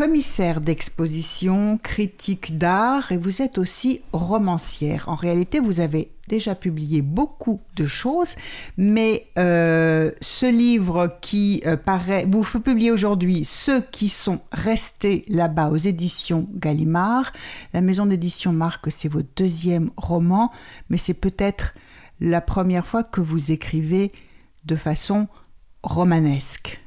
commissaire d'exposition, critique d'art et vous êtes aussi romancière. En réalité, vous avez déjà publié beaucoup de choses, mais euh, ce livre qui euh, paraît, vous publiez aujourd'hui Ceux qui sont restés là-bas aux éditions Gallimard. La maison d'édition marque c'est votre deuxième roman, mais c'est peut-être la première fois que vous écrivez de façon romanesque.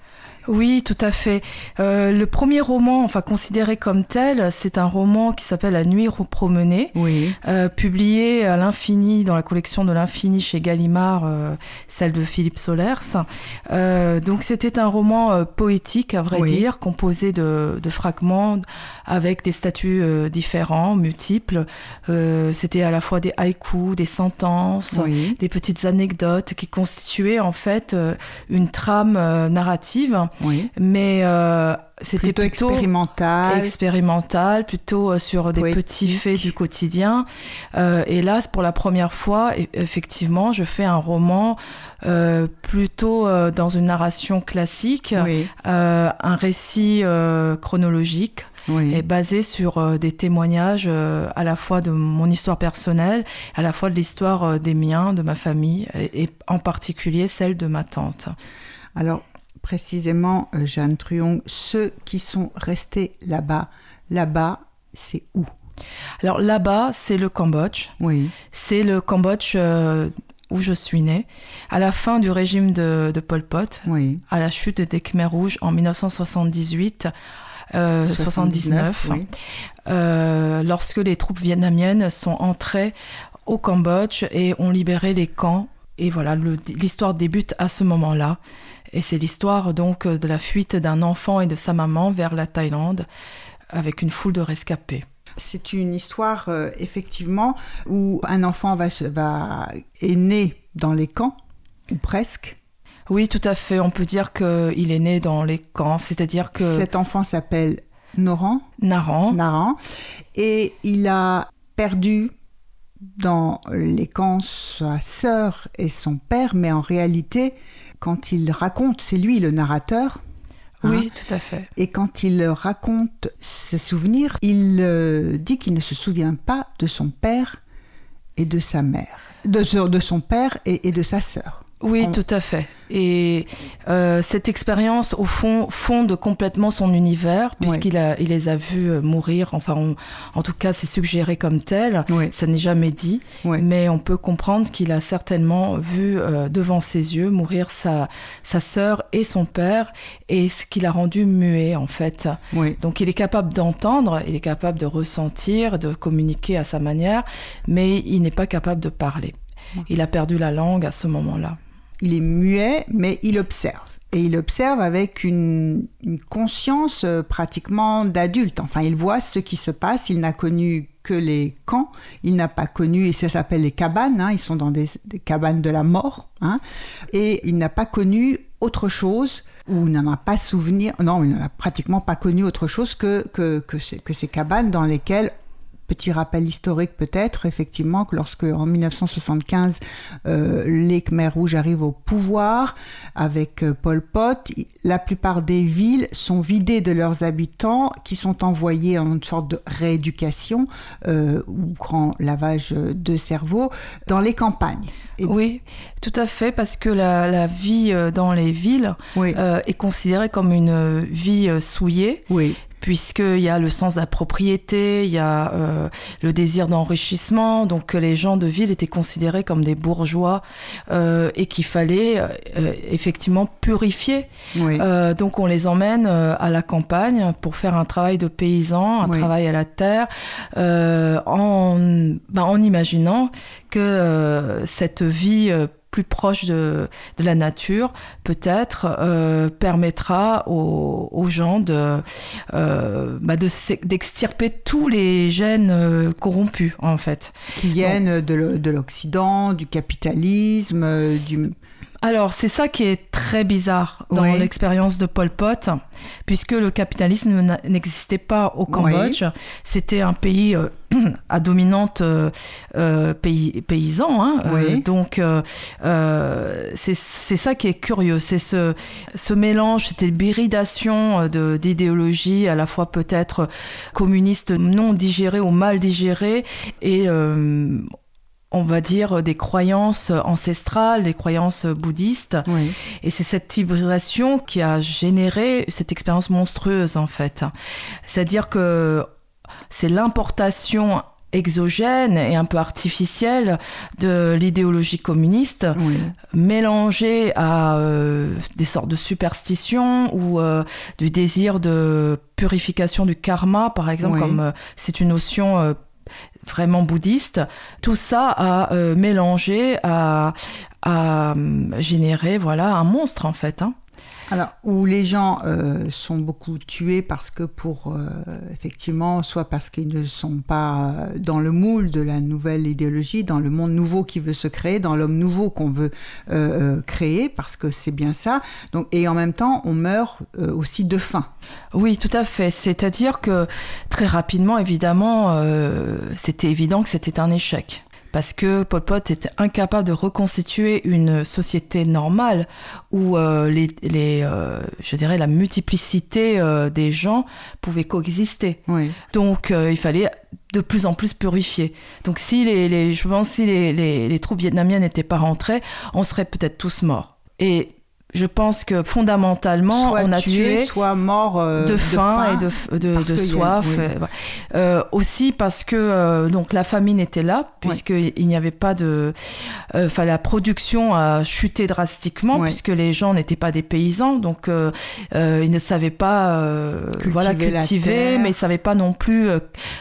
Oui, tout à fait. Euh, le premier roman, enfin considéré comme tel, c'est un roman qui s'appelle La nuit promenée, oui. euh, publié à l'infini dans la collection de l'infini chez Gallimard, euh, celle de Philippe Solers. Euh, donc c'était un roman euh, poétique, à vrai Oui. dire, composé de, de fragments avec des statuts différents, multiples. Euh, c'était à la fois des haïkus, des sentences, Oui. des petites anecdotes qui constituaient en fait une trame narrative Oui. mais euh, c'était Plutôt, plutôt, expérimental. expérimental, plutôt euh, sur des Poétique. petits faits du quotidien. Euh, et là, c'est pour la première fois, e- effectivement, je fais un roman euh, plutôt euh, dans une narration classique, oui. euh, un récit euh, chronologique Oui. est basé sur euh, des témoignages euh, à la fois de mon histoire personnelle, à la fois de l'histoire euh, des miens, de ma famille, et, et en particulier celle de ma tante. Alors, précisément, euh, Jeanne Truong, ceux qui sont restés là-bas, là-bas, c'est où? Alors là-bas, c'est le Cambodge. Oui. C'est le Cambodge euh, où je suis née, à la fin du régime de, de Pol Pot, Oui. à la chute des Khmers rouges en 1978. Euh, 79, oui. euh, lorsque les troupes vietnamiennes sont entrées au Cambodge et ont libéré les camps. Et voilà, l'histoire débute à ce moment-là. Et c'est l'histoire donc de la fuite d'un enfant et de sa maman vers la Thaïlande avec une foule de rescapés. C'est une histoire, euh, effectivement, où un enfant va, va, est né dans les camps, ou presque. Oui, tout à fait. On peut dire qu'il est né dans les camps, c'est-à-dire que Cet enfant s'appelle Noran, Naran, Naran, et il a perdu dans les camps sa sœur et son père, mais en réalité, quand il raconte, c'est lui le narrateur, hein, oui, tout à fait. Et quand il raconte ses souvenirs, il euh, dit qu'il ne se souvient pas de son père et de sa mère, de, ce- de son père et, et de sa sœur. Oui, On- tout à fait. Et euh, cette expérience, au fond, fonde complètement son univers, puisqu'il il les a vus euh, mourir. Enfin, on- en tout cas, c'est suggéré comme tel. Oui. Ça n'est jamais dit, mais on peut comprendre qu'il a certainement vu euh, devant ses yeux mourir sa, sa sœur et son père, et ce qui l'a rendu muet, en fait. Donc il est capable d'entendre, il est capable de ressentir, de communiquer à sa manière, mais il n'est pas capable de parler. Il a perdu la langue à ce moment-là. Il est muet, mais il observe. Et il observe avec une, conscience euh, pratiquement d'adulte. Enfin, il voit ce qui se passe. Il n'a connu que les camps. Il n'a pas connu, et ça s'appelle les cabanes. hein, ils sont dans des, cabanes de la mort. hein, et il n'a pas connu autre chose, ou n'en a pas souvenir. Non, il n'en a pratiquement pas connu autre chose que, que, que ces cabanes dans lesquelles Petit rappel historique peut-être, effectivement, que lorsque en 1975 euh, les Khmers rouges arrivent au pouvoir avec euh, Pol Pot, la plupart des villes sont vidées de leurs habitants qui sont envoyés en une sorte de rééducation euh, ou grand lavage de cerveau dans les campagnes. Et- Oui, tout à fait, parce que la, la vie euh, dans les villes Oui, euh, est considérée comme une euh, vie euh, souillée, oui, puisqu'il y a le sens de la propriété, il y a euh, le désir d'enrichissement, donc euh, les gens de ville étaient considérés comme des bourgeois euh, et qu'il fallait euh, euh, effectivement purifier. oui. Euh, donc on les emmène euh, à la campagne pour faire un travail de paysan, un Oui. travail à la terre, euh, en, ben, en imaginant que euh, cette vie euh, plus proche de, de la nature, peut-être euh, permettra aux, aux, gens de, euh, bah d'extirper tous les gènes euh, corrompus, en fait. Qui viennent Donc, de l'Occident, du capitalisme, du alors, c'est ça qui est très bizarre dans oui. l'expérience de Pol Pot, puisque le capitalisme n'existait pas au Cambodge. Oui. C'était un pays euh, à dominante euh, euh, pays, paysan. Hein, oui. donc, c'est ça qui est curieux. C'est ce, ce mélange, cette hybridation d'idéologies, à la fois peut-être communistes non digérées ou mal digérées, et on va dire, des croyances ancestrales, des croyances bouddhistes. Oui. Et c'est cette hybridation qui a généré cette expérience monstrueuse, en fait. C'est-à-dire que c'est l'importation exogène et un peu artificielle de l'idéologie communiste oui. mélangée à euh, des sortes de superstitions ou euh, du désir de purification du karma par exemple oui. comme euh, c'est une notion vraiment bouddhiste, tout ça a euh, mélangé, a, a, généré voilà, un monstre en fait. Hein. Alors, où les gens euh, sont beaucoup tués parce que pour, euh, effectivement, soit parce qu'ils ne sont pas dans le moule de la nouvelle idéologie, dans le monde nouveau qui veut se créer, dans l'homme nouveau qu'on veut euh, créer, parce que c'est bien ça. Donc, et en même temps, on meurt euh, aussi de faim. Oui, tout à fait. C'est-à-dire que très rapidement, évidemment, euh, c'était évident que c'était un échec parce que Pol Pot était incapable de reconstituer une société normale où euh, les, les euh, je dirais la multiplicité euh, des gens pouvait coexister. Oui. Donc il fallait de plus en plus purifier. Donc si les, les je pense si les, les, les troupes vietnamiennes n'étaient pas rentrées, on serait peut-être tous morts. Et je pense que fondamentalement, soit on a tué, tué soit mort euh, de, faim de, faim et de, de, de soif. A, oui. euh, euh, aussi parce que euh, donc la famine était là, puisqu'il oui. n'y avait pas de. Enfin, la production a chuté drastiquement, oui. puisque les gens n'étaient pas des paysans, donc ils ne savaient pas cultiver voilà, cultiver, mais ils ne savaient pas non plus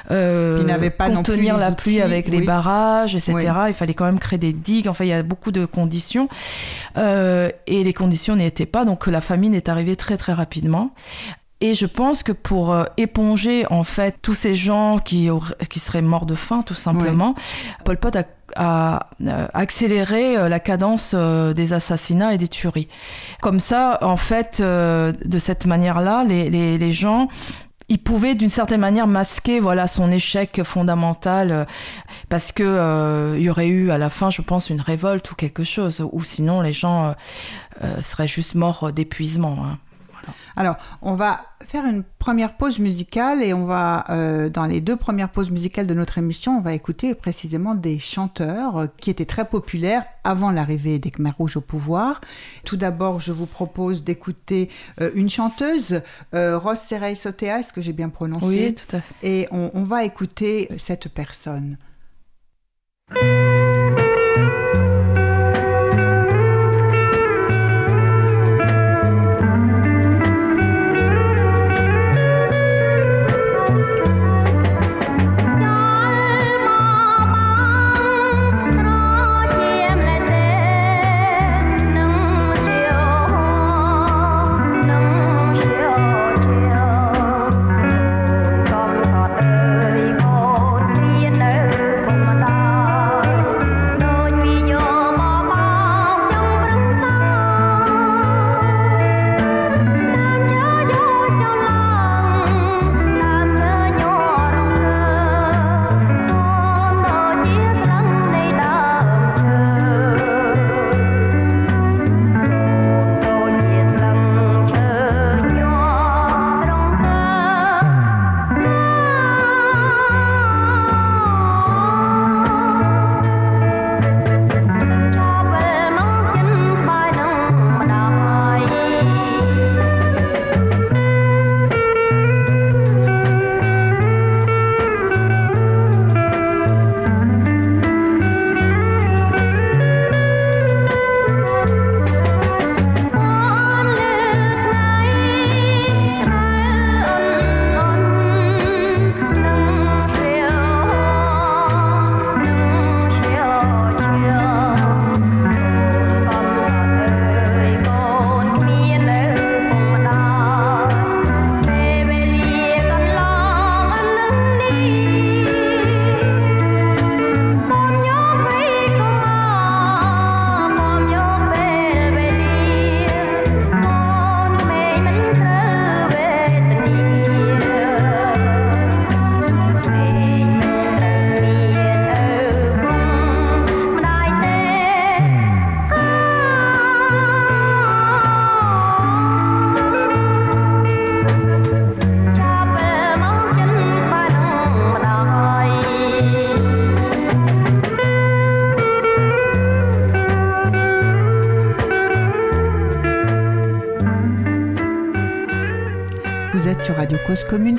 pas contenir non plus la pluie avec les barrages, etc. Il fallait quand même créer des digues. Enfin, il y a beaucoup de conditions. et les conditions n'y était pas, donc la famine est arrivée très très rapidement. Et je pense que pour euh, éponger en fait tous ces gens qui, qui seraient morts de faim tout simplement, ouais. Pol Pot a, a, a, accéléré la cadence euh, des assassinats et des tueries. Comme ça, en fait, euh, de cette manière-là, les, les, les gens il pouvait d'une certaine manière masquer voilà son échec fondamental euh, parce que euh, il y aurait eu à la fin je pense une révolte ou quelque chose ou sinon les gens euh, seraient juste morts d'épuisement hein. voilà. alors on va faire une première pause musicale et on va euh, dans les deux premières pauses musicales de notre émission on va écouter précisément des chanteurs euh, qui étaient très populaires avant l'arrivée des Khmer rouges au pouvoir tout d'abord je vous propose d'écouter euh, une chanteuse Ross Serey Sotea est-ce que j'ai bien prononcé? Oui tout à fait et on, on va écouter cette personne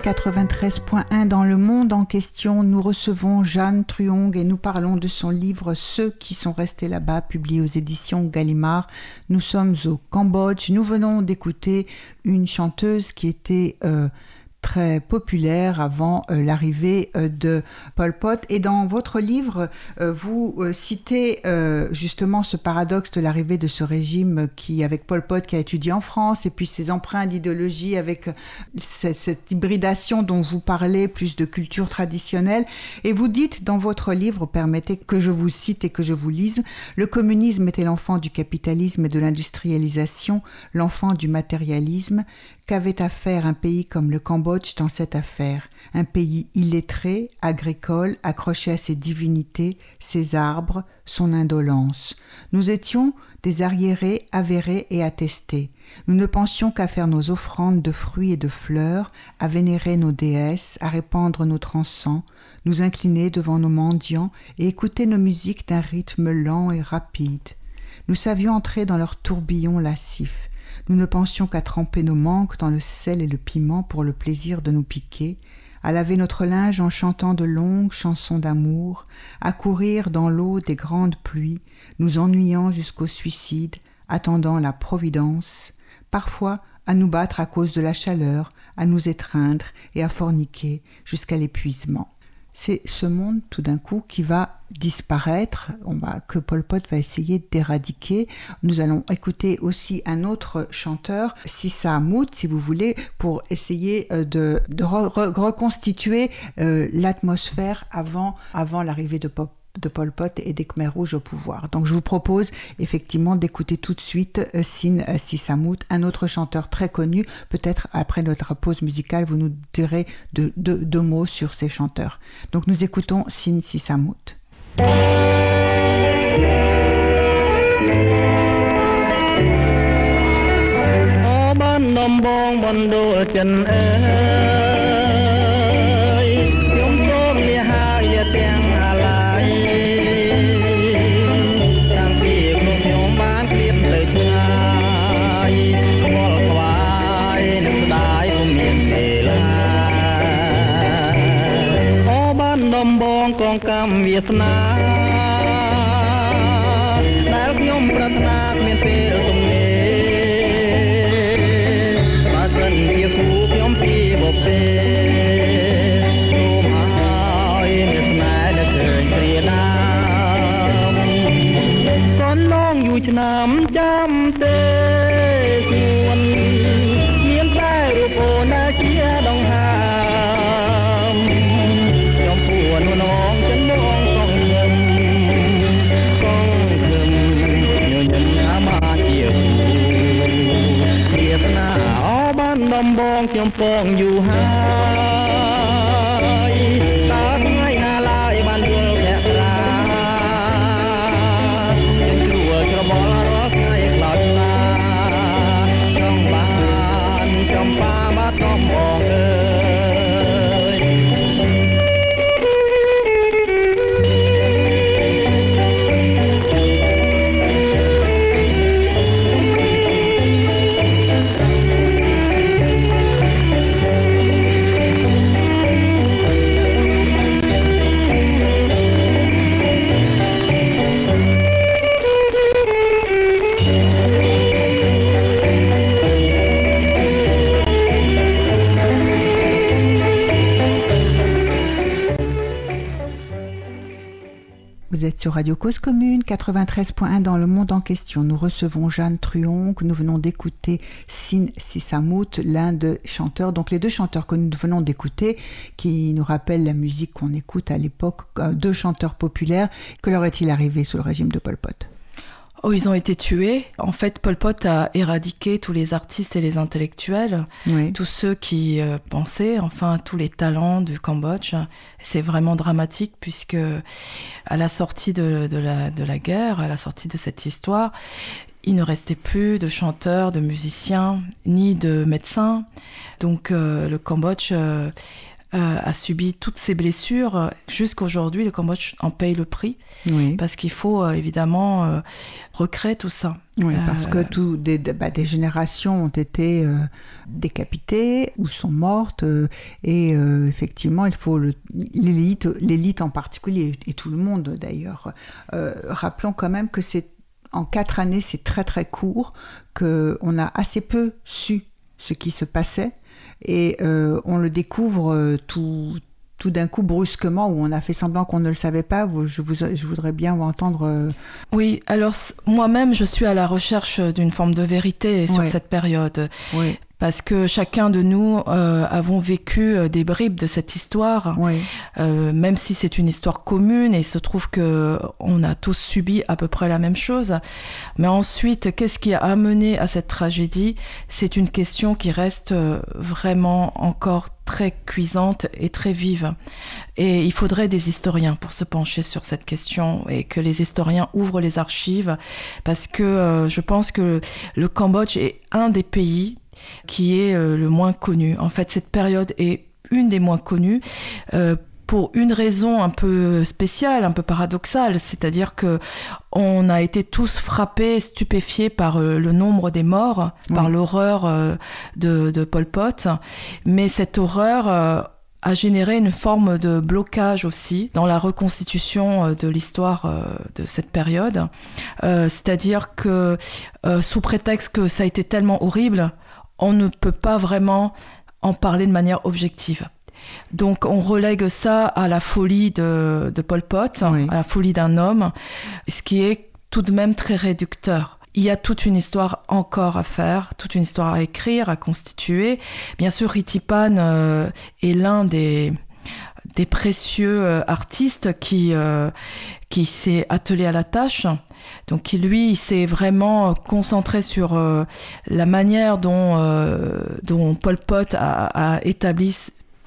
93.1 dans le monde en question. Nous recevons Jeanne Truong et nous parlons de son livre Ceux qui sont restés là-bas, publié aux éditions Gallimard. Nous sommes au Cambodge. Nous venons d'écouter une chanteuse qui était euh, très populaire avant euh, l'arrivée euh, de Pol Pot. Et dans votre livre, euh, vous citez justement ce paradoxe de l'arrivée de ce régime qui, avec Pol Pot, qui a étudié en France, et puis ses empreintes d'idéologie avec cette, hybridation dont vous parlez, plus de culture traditionnelle. Et vous dites dans votre livre, permettez que je vous cite et que je vous lise, le communisme était l'enfant du capitalisme et de l'industrialisation, l'enfant du matérialisme. Qu'avait à faire un pays comme le Cambodge dans cette affaire? Un pays illettré, agricole, accroché à ses divinités, ses arbres, son indolence. Nous étions des arriérés avérés et attestés. Nous ne pensions qu'à faire nos offrandes de fruits et de fleurs, à vénérer nos déesses, à répandre notre encens, nous incliner devant nos mendiants et écouter nos musiques d'un rythme lent et rapide. Nous savions entrer dans leur tourbillon lascif. Nous ne pensions qu'à tremper nos manques dans le sel et le piment pour le plaisir de nous piquer, à laver notre linge en chantant de longues chansons d'amour, à courir dans l'eau des grandes pluies, nous ennuyant jusqu'au suicide, attendant la providence, parfois à nous battre à cause de la chaleur, à nous étreindre et à forniquer jusqu'à l'épuisement c'est ce monde tout d'un coup qui va disparaître, on va, que Pol Pot va essayer d'éradiquer. Nous allons écouter aussi un autre chanteur, Sissa Mout, si vous voulez, pour essayer euh, de, reconstituer euh, l'atmosphère avant, avant l'arrivée de Pop de Pol Pot et des Khmer rouges au pouvoir. Donc je vous propose effectivement d'écouter tout de suite euh, Sin euh, Sissamout, un autre chanteur très connu. Peut-être après notre pause musicale, vous nous direz deux, mots sur ces chanteurs. Donc nous écoutons Sin Sissamout. កម្មវាសនាដែលខ្ញុំប្រាថ្នាគ្មានពេលទំនេរបើសិនជាគូខ្ញុំពីបបេសូមឲ្យមានស្នេហ៍ដែលឃើញព្រាដាមកូនឡងយូរឆ្នាំចាំទេำปองอยู่หา Cause Commune 93.1 dans le monde en question. Nous recevons Jeanne Truon, que nous venons d'écouter Sin Sissamout, l'un des chanteurs, donc les deux chanteurs que nous venons d'écouter, qui nous rappellent la musique qu'on écoute à l'époque, euh, deux chanteurs populaires. Que leur est-il arrivé sous le régime de Pol Pot? Oh, ils ont été tués. En fait, Pol Pot a éradiqué tous les artistes et les intellectuels, tous ceux qui euh, pensaient, enfin, tous les talents du Cambodge. C'est vraiment dramatique puisque à la sortie de, la, de la guerre, à la sortie de cette histoire, il ne restait plus de chanteurs, de musiciens, ni de médecins. Donc euh, le Cambodge euh, euh, a subi toutes ces blessures. Jusqu'aujourd'hui, le Cambodge en paye le prix Oui. parce qu'il faut euh, évidemment euh, recréer tout ça. Oui, parce Euh, que tout, des, bah, des générations ont été euh, décapitées ou sont mortes. euh, et euh, effectivement, il faut l'élite, l'élite en particulier, et tout le monde d'ailleurs. Euh, rappelons quand même que c'est en quatre années, c'est très très court, qu'on a assez peu su ce qui se passait. Et euh, on le découvre euh, tout, tout d'un coup brusquement, où on a fait semblant qu'on ne le savait pas. Je, vous, je voudrais bien vous entendre. euh, Oui, alors moi-même, je suis à la recherche d'une forme de vérité sur Ouais. cette période. oui, Parce que chacun de nous euh, avons vécu euh, des bribes de cette histoire, oui, euh, même si c'est une histoire commune et il se trouve que on a tous subi à peu près la même chose. Mais ensuite, qu'est-ce qui a amené à cette tragédie? C'est une question qui reste euh, vraiment encore très cuisante et très vive. Et il faudrait des historiens pour se pencher sur cette question et que les historiens ouvrent les archives parce que euh, je pense que le Cambodge est un des pays qui est euh, le moins connu. En fait, cette période est une des moins connues. euh, pour une raison un peu spéciale, un peu paradoxale, c'est-à-dire que on a été tous frappés, stupéfiés par euh, le nombre des morts, par l'horreur de, de Pol Pot, mais cette horreur a généré une forme de blocage aussi dans la reconstitution de l'histoire de cette période. Euh, C'est-à-dire que euh, sous prétexte que ça a été tellement horrible, on ne peut pas vraiment en parler de manière objective. Donc on relègue ça à la folie de, de Pol Pot, Oui. à la folie d'un homme, ce qui est tout de même très réducteur. Il y a toute une histoire encore à faire, toute une histoire à écrire, à constituer. Bien sûr, Ritipan euh, est l'un des, des précieux euh, artistes qui, euh, qui s'est attelé à la tâche. Donc lui, il s'est vraiment concentré sur euh, la manière dont, euh, dont Pol Pot a, a établi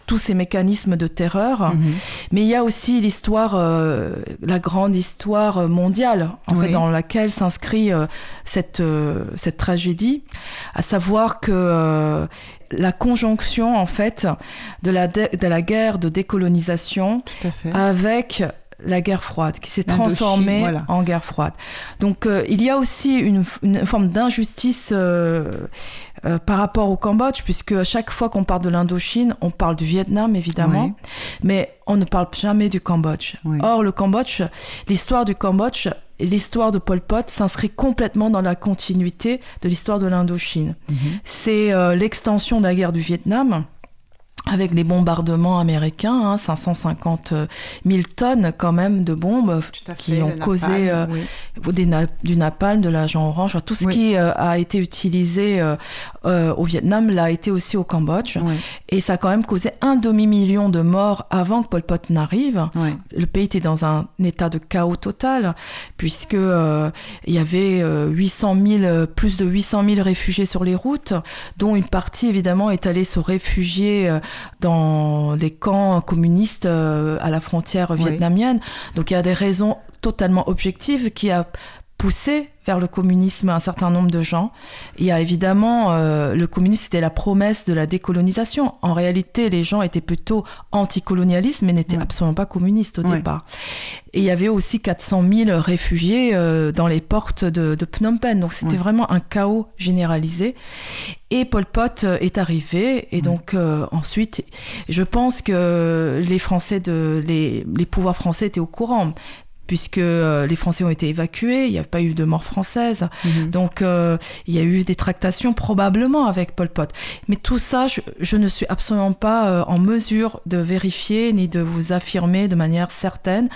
tous ces mécanismes de terreur. Mhm. Mais il y a aussi l'histoire, euh, la grande histoire mondiale, en Oui. fait, dans laquelle s'inscrit euh, cette, euh, cette tragédie, à savoir que euh, la conjonction, en fait, de la, de la guerre de décolonisation avec la guerre froide, qui s'est transformée voilà. en guerre froide. Donc euh, il y a aussi une, une forme d'injustice euh, euh, par rapport au Cambodge, puisque à chaque fois qu'on parle de l'Indochine, on parle du Vietnam évidemment, Oui. mais on ne parle jamais du Cambodge. Oui. Or le Cambodge, l'histoire du Cambodge et l'histoire de Pol Pot s'inscrit complètement dans la continuité de l'histoire de l'Indochine. Mhm. C'est l'extension de la guerre du Vietnam avec les bombardements américains, hein, 550 000 tonnes quand même de bombes qui ont causé napalm, euh, oui. des na- du napalm, de l'agent orange, tout ce Oui. qui euh, a été utilisé euh, euh, au Vietnam l'a été aussi au Cambodge. Oui, Et ça a quand même causé un demi-million de morts avant que Pol Pot n'arrive. Le pays était dans un état de chaos total, puisque euh, il y avait euh, 800 000, euh, plus de 800 000 réfugiés sur les routes, dont une partie évidemment est allée se réfugier euh, dans les camps communistes euh, à la frontière Oui. vietnamienne. Donc il y a des raisons totalement objectives qui a poussé vers le communisme un certain nombre de gens. Il y a évidemment euh, le communisme, c'était la promesse de la décolonisation. En réalité, les gens étaient plutôt anticolonialistes, mais n'étaient Ouais. absolument pas communistes au Ouais. départ. Et il y avait aussi 400 000 réfugiés euh, dans les portes de, de Phnom Penh. Donc c'était Ouais. vraiment un chaos généralisé. Et Pol Pot euh, est arrivé. Et donc euh, ensuite, je pense que les Français de les, les pouvoirs français étaient au courant puisque euh, les Français ont été évacués, il n'y a pas eu de mort française. Mhm. Donc euh, il y a eu des tractations probablement avec Pol Pot. Mais tout ça, je, je ne suis absolument pas euh, en mesure de vérifier ni de vous affirmer de manière certaine.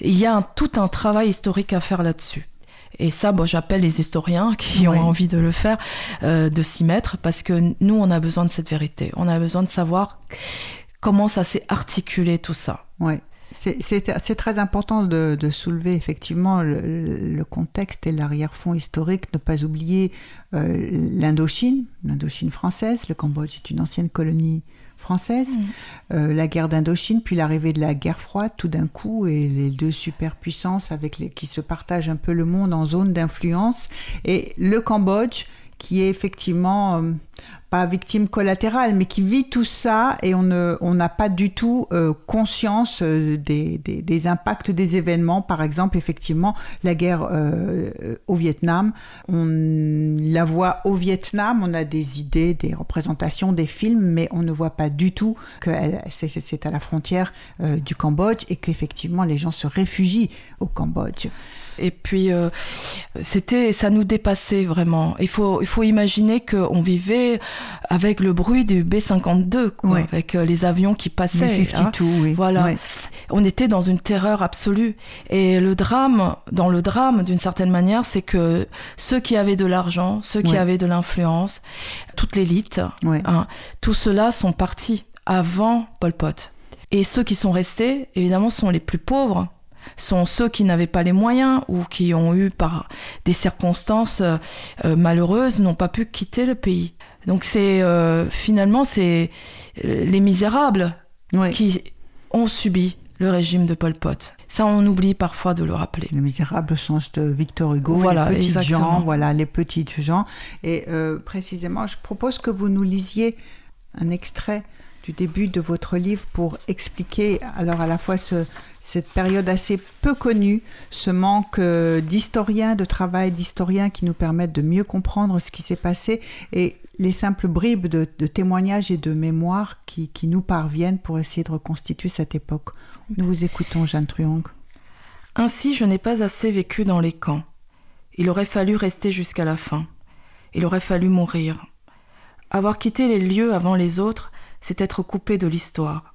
Il y a un- tout un travail historique à faire là-dessus. Et ça, bon, j'appelle les historiens qui Oui. ont envie de le faire, euh, de s'y mettre, parce que nous, on a besoin de cette vérité. On a besoin de savoir comment ça s'est articulé tout ça. Ouais. C'est- très important de, de soulever effectivement le, le contexte et l'arrière-fond historique, ne pas oublier euh, l'Indochine, l'Indochine française, le Cambodge est une ancienne colonie française, euh, la guerre d'Indochine, puis l'arrivée de la guerre froide tout d'un coup, et les deux superpuissances avec les, qui se partagent un peu le monde en zone d'influence, et le Cambodge qui est effectivement... euh, pas victime collatérale, mais qui vit tout ça et on n'a pas du tout euh, conscience euh, des, des, impacts des événements. Par exemple, effectivement, la guerre euh, au Vietnam, on la voit au Vietnam, on a des idées, des représentations, des films, mais on ne voit pas du tout que c'est à la frontière du Cambodge et qu'effectivement les gens se réfugient au Cambodge. Et puis, c'était, ça nous dépassait vraiment. Il faut, il faut imaginer qu'on vivait avec le bruit du B-52, quoi, avec euh, les avions qui passaient. Hein. oui. Voilà. On était dans une terreur absolue. Et le drame, dans le drame, d'une certaine manière, c'est que ceux qui avaient de l'argent, ceux qui avaient de l'influence, toute l'élite, hein, tout cela sont partis avant Pol Pot. Et ceux qui sont restés, évidemment, sont les plus pauvres, sont ceux qui n'avaient pas les moyens ou qui ont eu par des circonstances euh, euh, malheureuses n'ont pas pu quitter le pays. Donc c'est euh, finalement c'est les misérables qui ont subi le régime de Pol Pot. Ça, on oublie parfois de le rappeler. Les misérables au sens de Victor Hugo, voilà, les petites gens, voilà, les petites gens. Et précisément, je propose que vous nous lisiez un extrait du début de votre livre pour expliquer alors à la fois ce, cette période assez peu connue, ce manque euh, d'historiens, de travail d'historiens qui nous permettent de mieux comprendre ce qui s'est passé et les simples bribes de, témoignages et de mémoires qui, qui, nous parviennent pour essayer de reconstituer cette époque. Nous vous écoutons, Jeanne Truong. Ainsi, je n'ai pas assez vécu dans les camps. Il aurait fallu rester jusqu'à la fin. Il aurait fallu mourir. Avoir quitté les lieux avant les autres, c'est être coupé de l'histoire.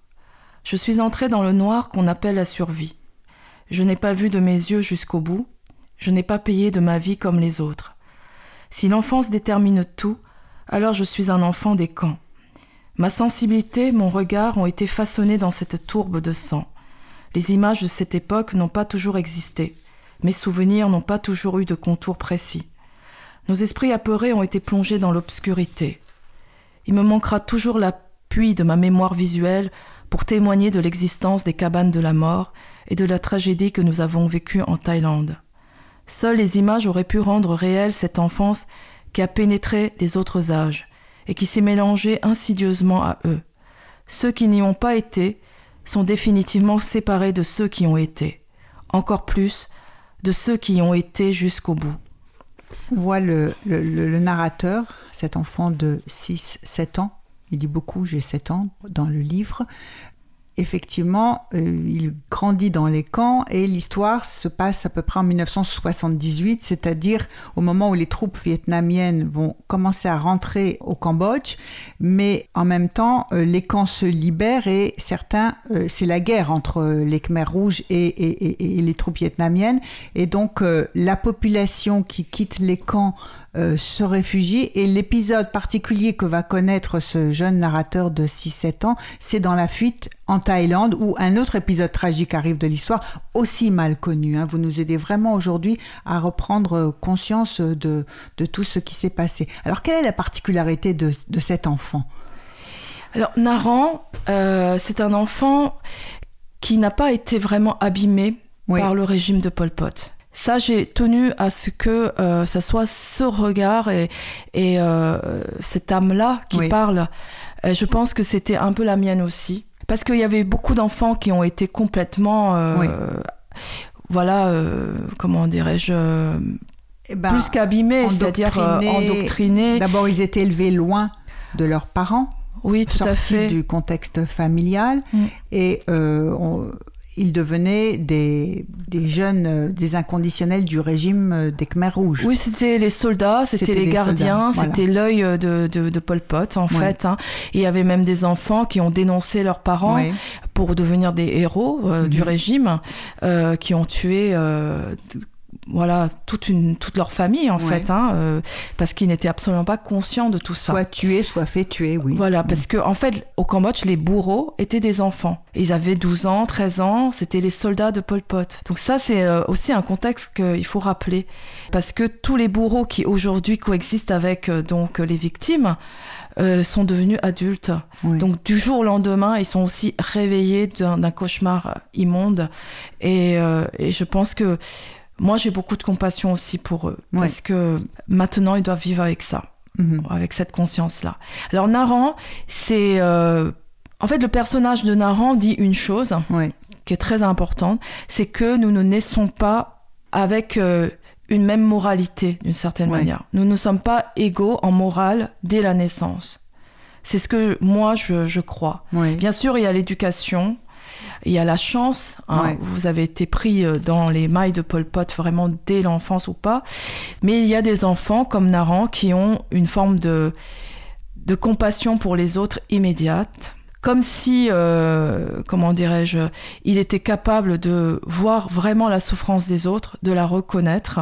Je suis entré dans le noir qu'on appelle la survie. Je n'ai pas vu de mes yeux jusqu'au bout, je n'ai pas payé de ma vie comme les autres. Si l'enfance détermine tout, alors je suis un enfant des camps. Ma sensibilité, mon regard ont été façonnés dans cette tourbe de sang. Les images de cette époque n'ont pas toujours existé. Mes souvenirs n'ont pas toujours eu de contours précis. Nos esprits apeurés ont été plongés dans l'obscurité. Il me manquera toujours la puis de ma mémoire visuelle pour témoigner de l'existence des cabanes de la mort et de la tragédie que nous avons vécue en Thaïlande. Seules les images auraient pu rendre réelle cette enfance qui a pénétré les autres âges et qui s'est mélangée insidieusement à eux. Ceux qui n'y ont pas été sont définitivement séparés de ceux qui ont été, encore plus de ceux qui y ont été jusqu'au bout. On voit le, le narrateur, cet enfant de 6-7 ans, il dit beaucoup, j'ai 7 ans dans le livre. Effectivement, euh, il grandit dans les camps et l'histoire se passe à peu près en 1978, c'est-à-dire au moment où les troupes vietnamiennes vont commencer à rentrer au Cambodge, mais en même temps, euh, les camps se libèrent et certains, euh, c'est la guerre entre les Khmers rouges et, et les troupes vietnamiennes, et donc la population qui quitte les camps euh, se réfugie. Et l'épisode particulier que va connaître ce jeune narrateur de 6-7 ans, c'est dans la fuite en Thaïlande, où un autre épisode tragique arrive de l'histoire, aussi mal connu. Hein. Vous nous aidez vraiment aujourd'hui à reprendre conscience de, de tout ce qui s'est passé. Alors, quelle est la particularité de, de cet enfant? Alors, Naran, euh, c'est un enfant qui n'a pas été vraiment abîmé par le régime de Pol Pot. Ça, j'ai tenu à ce que euh, ça soit ce regard et, et euh, cette âme-là qui parle. je pense que c'était un peu la mienne aussi. Parce qu'il y avait beaucoup d'enfants qui ont été complètement, euh, voilà, comment dirais-je, eh ben, plus qu'abîmés, c'est-à-dire endoctrinés. D'abord, ils étaient élevés loin de leurs parents. Oui, tout à fait. du contexte familial. Mm. Et on, ils devenaient des, des jeunes, euh, des inconditionnels du régime euh, des Khmers rouges. Oui, c'était les soldats, c'était les gardiens, c'était l'œil euh, de, de, Pol Pot en fait. Hein. il y avait même des enfants qui ont dénoncé leurs parents pour devenir des héros du mhm. régime, qui ont tué voilà toute une toute leur famille en fait hein, euh, parce qu'ils n'étaient absolument pas conscients de tout ça. Soit tués soit fait tuer oui. Voilà parce que en fait au Cambodge les bourreaux étaient des enfants. Ils avaient 12 ans 13 ans c'était les soldats de Pol Pot. Donc ça c'est euh, aussi un contexte qu'il faut rappeler. Parce que tous les bourreaux qui aujourd'hui coexistent avec euh, donc les victimes sont devenus adultes. Donc du jour au lendemain, ils sont aussi réveillés d'un cauchemar immonde. Et, et, je pense que moi, j'ai beaucoup de compassion aussi pour eux, parce que maintenant, ils doivent vivre avec ça. mhm. avec cette conscience-là. Alors Naran, c'est... Euh, en fait, le personnage de Naran dit une chose qui est très importante, c'est que nous ne naissons pas avec euh, une même moralité, d'une certaine manière. Nous ne sommes pas égaux en morale dès la naissance. C'est ce que moi, je, crois. Bien sûr, il y a l'éducation, il y a la chance. Hein. Vous avez été pris euh, dans les mailles de Pol Pot vraiment dès l'enfance ou pas. Mais il y a des enfants comme Naran qui ont une forme de, de compassion pour les autres immédiate. Comme si, euh, comment dirais-je, il était capable de voir vraiment la souffrance des autres, de la reconnaître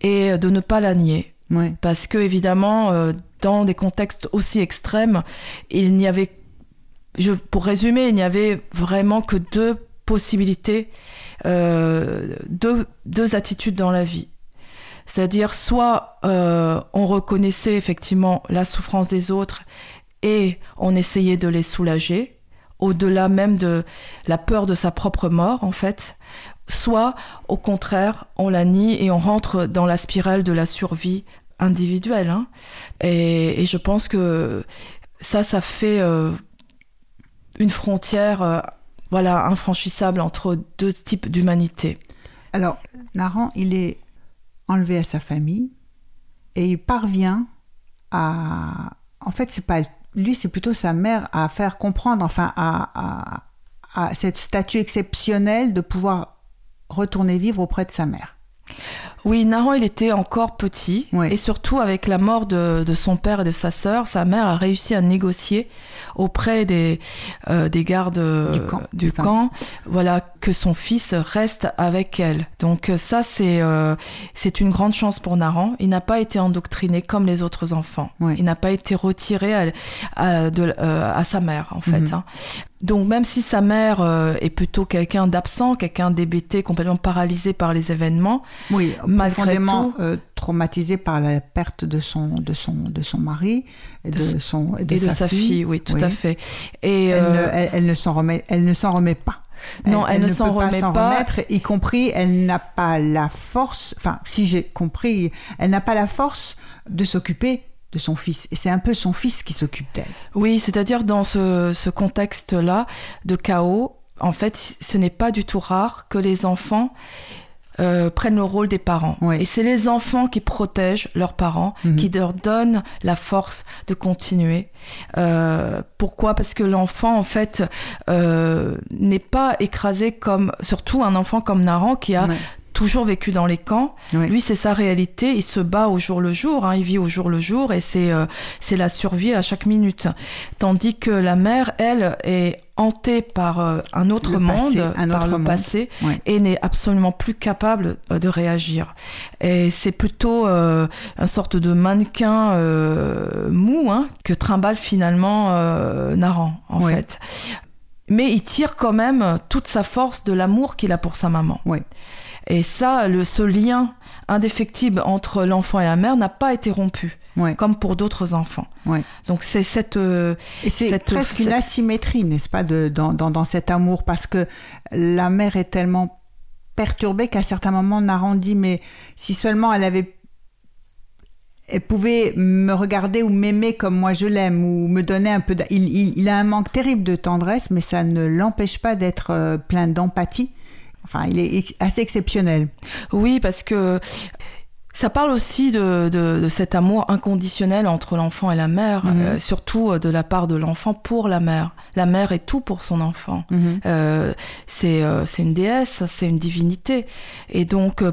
et de ne pas la nier. Parce que évidemment, euh, dans des contextes aussi extrêmes, il n'y avait je, pour résumer, il n'y avait vraiment que deux possibilités, euh, deux, deux, attitudes dans la vie. C'est-à-dire soit euh, on reconnaissait effectivement la souffrance des autres et on essayait de les soulager, au-delà même de la peur de sa propre mort en fait, soit au contraire on la nie et on rentre dans la spirale de la survie individuelle. Hein. Et, et, je pense que ça, ça fait... Euh, une frontière euh, voilà, infranchissable entre deux types d'humanité. Alors, Naran, il est enlevé à sa famille et il parvient à. En fait, c'est pas lui, c'est plutôt sa mère à faire comprendre, enfin, à, à, à cette statue exceptionnelle de pouvoir retourner vivre auprès de sa mère. Oui, Naran, il était encore petit. Et surtout, avec la mort de, son père et de sa sœur, sa mère a réussi à négocier auprès des, euh, des gardes du camp, voilà, que son fils reste avec elle. Donc ça, c'est euh, c'est une grande chance pour Naran. Il n'a pas été endoctriné comme les autres enfants. Il n'a pas été retiré à, à, de, euh, à sa mère, en fait. Mhm. Hein. Donc même si sa mère euh, est plutôt quelqu'un d'absent, quelqu'un d'hébété, complètement paralysé par les événements, oui, profondément euh, traumatisé par la perte de son de son de son mari et de, son et de, sa, fille. oui, tout à fait. Et elle, ne, euh, elle, ne s'en remet, elle ne s'en remet pas. Non, elle, ne, s'en remet pas. Remettre, y compris, elle n'a pas la force. Enfin, si j'ai compris, elle n'a pas la force de s'occuper de son fils. Et c'est un peu son fils qui s'occupe d'elle. Oui, c'est-à-dire dans ce, contexte-là de chaos, en fait, ce n'est pas du tout rare que les enfants euh, prennent le rôle des parents. Et c'est les enfants qui protègent leurs parents, mhm. qui leur donnent la force de continuer. Euh, pourquoi? Parce que l'enfant, en fait, euh, n'est pas écrasé comme, surtout un enfant comme Naran qui a toujours vécu dans les camps. Lui, c'est sa réalité. Il se bat au jour le jour. Hein. Il vit au jour le jour et c'est euh, c'est la survie à chaque minute. Tandis que la mère, elle, est hantée par euh, un autre monde, un par le passé, et n'est absolument plus capable euh, de réagir. Et c'est plutôt euh, une sorte de mannequin mou hein, que trimballe finalement Naran, en fait. Mais il tire quand même toute sa force de l'amour qu'il a pour sa maman. Oui. Et ça, le, ce lien indéfectible entre l'enfant et la mère n'a pas été rompu. comme pour d'autres enfants. Donc c'est cette... Euh, c'est presque une asymétrie, n'est-ce pas, de, dans, dans, dans, cet amour, parce que la mère est tellement perturbée qu'à certains moments, Naran dit, mais si seulement elle avait... Elle pouvait me regarder ou m'aimer comme moi je l'aime, ou me donner un peu... Il, il, il, a un manque terrible de tendresse, mais ça ne l'empêche pas d'être euh, plein d'empathie Enfin, il est assez exceptionnel. Oui, parce que ça parle aussi de, de, cet amour inconditionnel entre l'enfant et la mère, mhm. euh, surtout euh, de la part de l'enfant pour la mère. La mère est tout pour son enfant. Mhm. Euh, c'est une déesse, c'est une divinité. Et donc,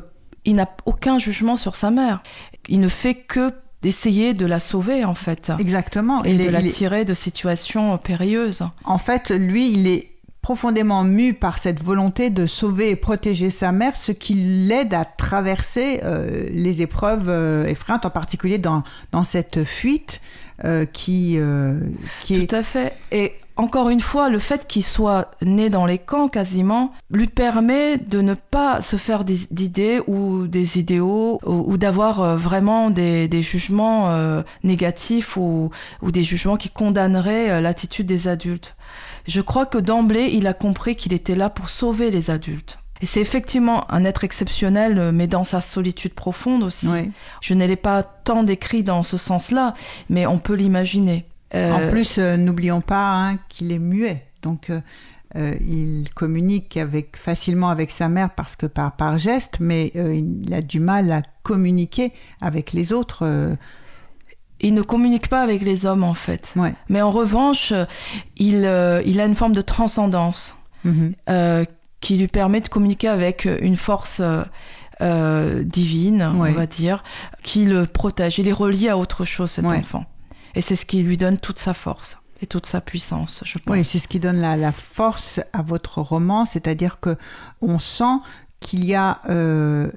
il n'a aucun jugement sur sa mère. Il ne fait que d'essayer de la sauver en fait. Exactement. Et de la tirer de situations périlleuses. En fait, lui, il est profondément mu par cette volonté de sauver et protéger sa mère, ce qui l'aide à traverser euh, les épreuves euh, effrayantes, en particulier dans, dans cette fuite euh, qui, qui est... Tout à fait. Et encore une fois, le fait qu'il soit né dans les camps quasiment lui permet de ne pas se faire d'idées ou des idéaux ou, d'avoir vraiment des, des jugements négatifs ou, ou, des jugements qui condamneraient l'attitude des adultes. Je crois que d'emblée, il a compris qu'il était là pour sauver les adultes. Et c'est effectivement un être exceptionnel, euh, mais dans sa solitude profonde aussi. Oui. Je ne l'ai pas tant décrit dans ce sens-là, mais on peut l'imaginer. Euh, En plus, euh, n'oublions pas hein, qu'il est muet. Donc, euh, il communique avec, facilement avec sa mère parce que par, par geste, mais il a du mal à communiquer avec les autres. Il ne communique pas avec les hommes, en fait. ouais. Mais en revanche, euh, il, euh, il a une forme de transcendance Mhm. euh, qui lui permet de communiquer avec une force euh, divine, Ouais. on va dire, qui le protège. Il est relié à autre chose, cet Ouais. enfant. Et c'est ce qui lui donne toute sa force et toute sa puissance, je pense. Oui, c'est ce qui donne la, la force à votre roman, c'est-à-dire que on sent qu'il y a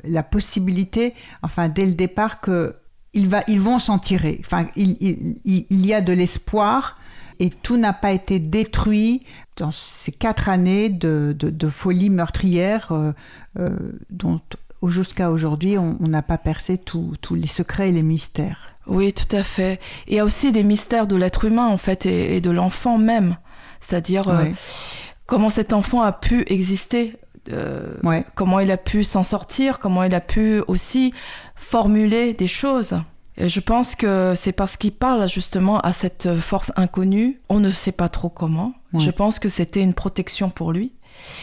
la possibilité, enfin dès le départ, que il va, ils vont s'en tirer. Enfin, il, il- il- il y a de l'espoir et tout n'a pas été détruit dans ces quatre années de, de- de folie meurtrière euh, euh, dont jusqu'à aujourd'hui on n'a pas percé tous les secrets et les mystères. Oui, tout à fait. Il y a aussi les mystères de l'être humain, en fait, et, et de l'enfant même. C'est-à-dire euh, comment cet enfant a pu exister, euh, Ouais. comment il a pu s'en sortir, comment il a pu aussi formuler des choses. Et je pense que c'est parce qu'il parle justement à cette force inconnue, on ne sait pas trop comment. Ouais. Je pense que c'était une protection pour lui.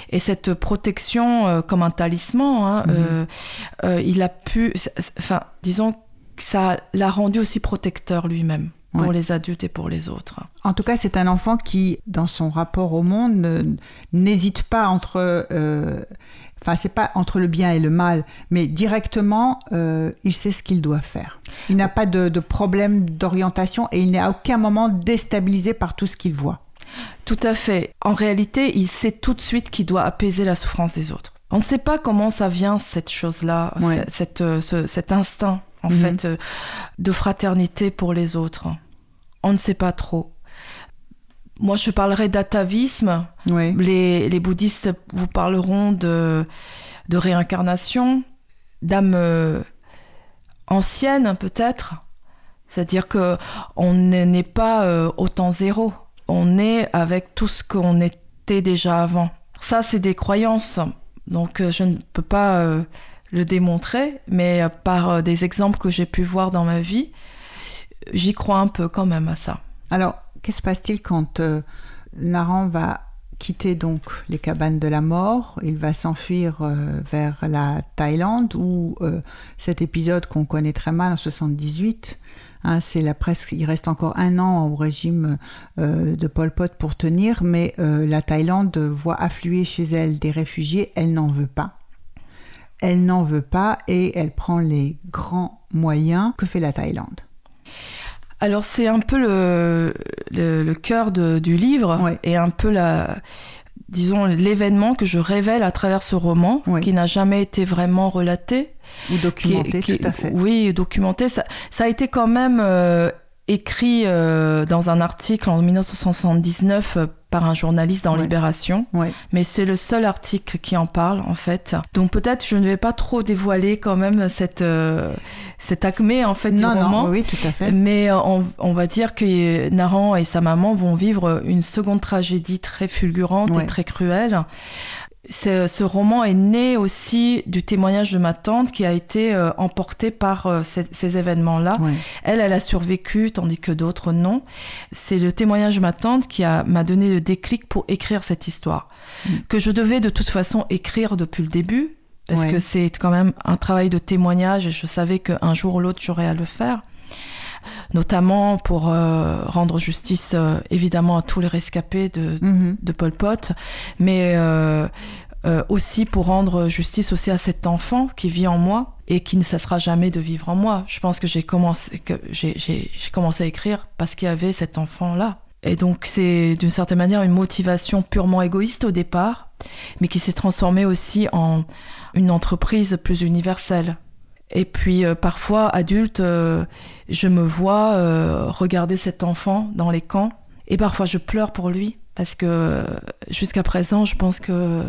Et cette protection, euh, comme un talisman, hein, Mhm. euh, il a pu, enfin, disons que ça l'a rendu aussi protecteur lui-même pour Ouais. les adultes et pour les autres. En tout cas, c'est un enfant qui, dans son rapport au monde, n'hésite pas entre. euh, Enfin, c'est pas entre le bien et le mal, mais directement, euh, il sait ce qu'il doit faire. Il n'a pas de, de problème d'orientation et il n'est à aucun moment déstabilisé par tout ce qu'il voit. Tout à fait. En réalité, il sait tout de suite qu'il doit apaiser la souffrance des autres. On ne sait pas comment ça vient, cette chose-là, Ouais. cette, euh, ce- cet instinct, en Mhm. fait, euh, de fraternité pour les autres. On ne sait pas trop. Moi, je parlerai d'atavisme. Oui. Les, les bouddhistes vous parleront de, de réincarnation, d'âme euh, ancienne, peut-être. C'est-à-dire que on n'est pas euh, au temps zéro. On est avec tout ce qu'on était déjà avant. Ça, c'est des croyances. Donc, je ne peux pas euh, le démontrer, mais par euh, des exemples que j'ai pu voir dans ma vie, j'y crois un peu quand même à ça. Alors, qu'est-ce qui se passe-t-il quand euh, Naran va quitter donc les cabanes de la mort Il va s'enfuir euh, vers la Thaïlande où cet épisode qu'on connaît très mal en 78, hein, c'est la presque, il reste encore un an au régime de Pol Pot pour tenir, mais la Thaïlande voit affluer chez elle des réfugiés, elle n'en veut pas. Elle n'en veut pas et elle prend les grands moyens. Que fait la Thaïlande? Alors c'est un peu le, le, le cœur de- du livre Ouais. et un peu la, disons l'événement que je révèle à travers ce roman qui n'a jamais été vraiment relaté. Ou documenté, qui- tout à fait. Oui, documenté. Ça, ça a été quand même euh, écrit euh, dans un article en 1979 euh, par un journaliste dans Ouais. Libération, Ouais. mais c'est le seul article qui en parle en fait. Donc peut-être je ne vais pas trop dévoiler quand même cette euh, cette acmé en fait Non, du roman. non, oui, tout à fait. Mais euh, on, on va dire que Naran et sa maman vont vivre une seconde tragédie très fulgurante Ouais. et très cruelle. Ce, ce roman est né aussi du témoignage de ma tante qui a été euh, emporté par euh, ces, ces événements-là. Ouais. Elle, elle a survécu, tandis que d'autres non. C'est le témoignage de ma tante qui m'a donné le déclic pour écrire cette histoire, Mm. que je devais de toute façon écrire depuis le début, parce Ouais. que c'est quand même un travail de témoignage et je savais qu'un jour ou l'autre j'aurais à le faire. Notamment pour euh, rendre justice euh, évidemment à tous les rescapés de, Mhm. de Pol Pot, mais euh, aussi pour rendre justice aussi à cet enfant qui vit en moi et qui ne cessera jamais de vivre en moi. Je pense que j'ai commencé, que j'ai, j'ai- j'ai commencé à écrire parce qu'il y avait cet enfant-là. Et donc c'est d'une certaine manière une motivation purement égoïste au départ, mais qui s'est transformée aussi en une entreprise plus universelle. Et puis euh, parfois, adulte, euh, je me vois euh, regarder cet enfant dans les camps et parfois je pleure pour lui parce que euh, jusqu'à présent, je pense que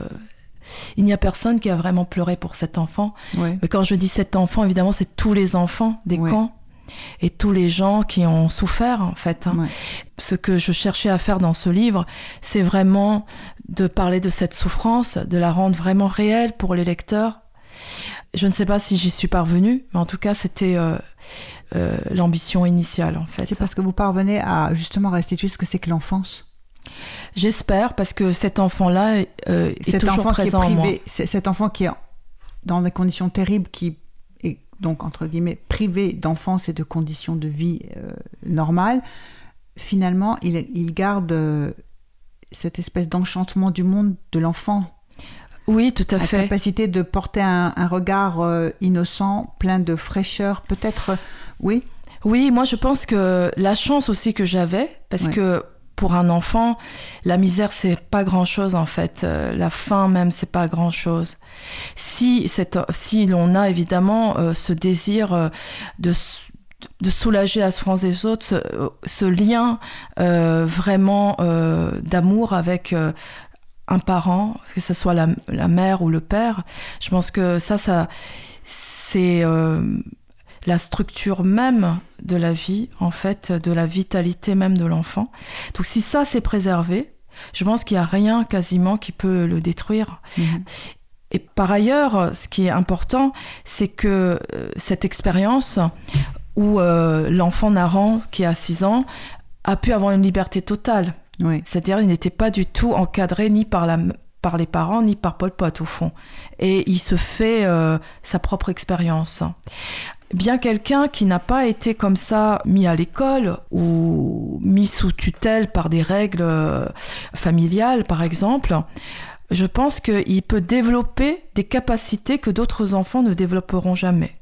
il n'y a personne qui a vraiment pleuré pour cet enfant. Ouais. Mais quand je dis cet enfant, évidemment, c'est tous les enfants des Ouais. camps. et tous les gens qui ont souffert en fait. Hein. Ouais. Ce que je cherchais à faire dans ce livre, c'est vraiment de parler de cette souffrance, de la rendre vraiment réelle pour les lecteurs. Je ne sais pas si j'y suis parvenue, mais en tout cas, c'était euh, euh, l'ambition initiale en fait. C'est parce que vous parvenez à justement restituer ce que c'est que l'enfance. J'espère parce que cet enfant-là euh, est Cet toujours enfant qui est présent en moi. privé, cet enfant qui est dans des conditions terribles, qui est donc entre guillemets privé d'enfance et de conditions de vie normales, finalement, il, il garde cette espèce d'enchantement du monde de l'enfant, Oui, tout à la fait. capacité de porter un, un regard euh, innocent, plein de fraîcheur, peut-être, euh, oui, Oui, moi je pense que la chance aussi que j'avais, parce Ouais. que pour un enfant, la misère c'est pas grand chose en fait. Euh, la faim même c'est pas grand chose. Si, si l'on a évidemment euh, ce désir euh, de, de soulager la souffrance des autres, ce, ce lien vraiment d'amour avec un parent, que ce soit la, la mère ou le père, je pense que ça, ça c'est euh, la structure même de la vie, en fait, de la vitalité même de l'enfant. Donc si ça c'est préservé, je pense qu'il n'y a rien quasiment qui peut le détruire. Mhm. Et par ailleurs, ce qui est important, c'est que euh, cette expérience où euh, l'enfant narrant qui a 6 ans a pu avoir une liberté totale. C'est-à-dire, il n'était pas du tout encadré ni par, la, par les parents, ni par Pol Pot, au fond. Et il se fait euh, sa propre expérience. Bien quelqu'un qui n'a pas été comme ça mis à l'école ou mis sous tutelle par des règles euh, familiales, par exemple, je pense qu'il peut développer des capacités que d'autres enfants ne développeront jamais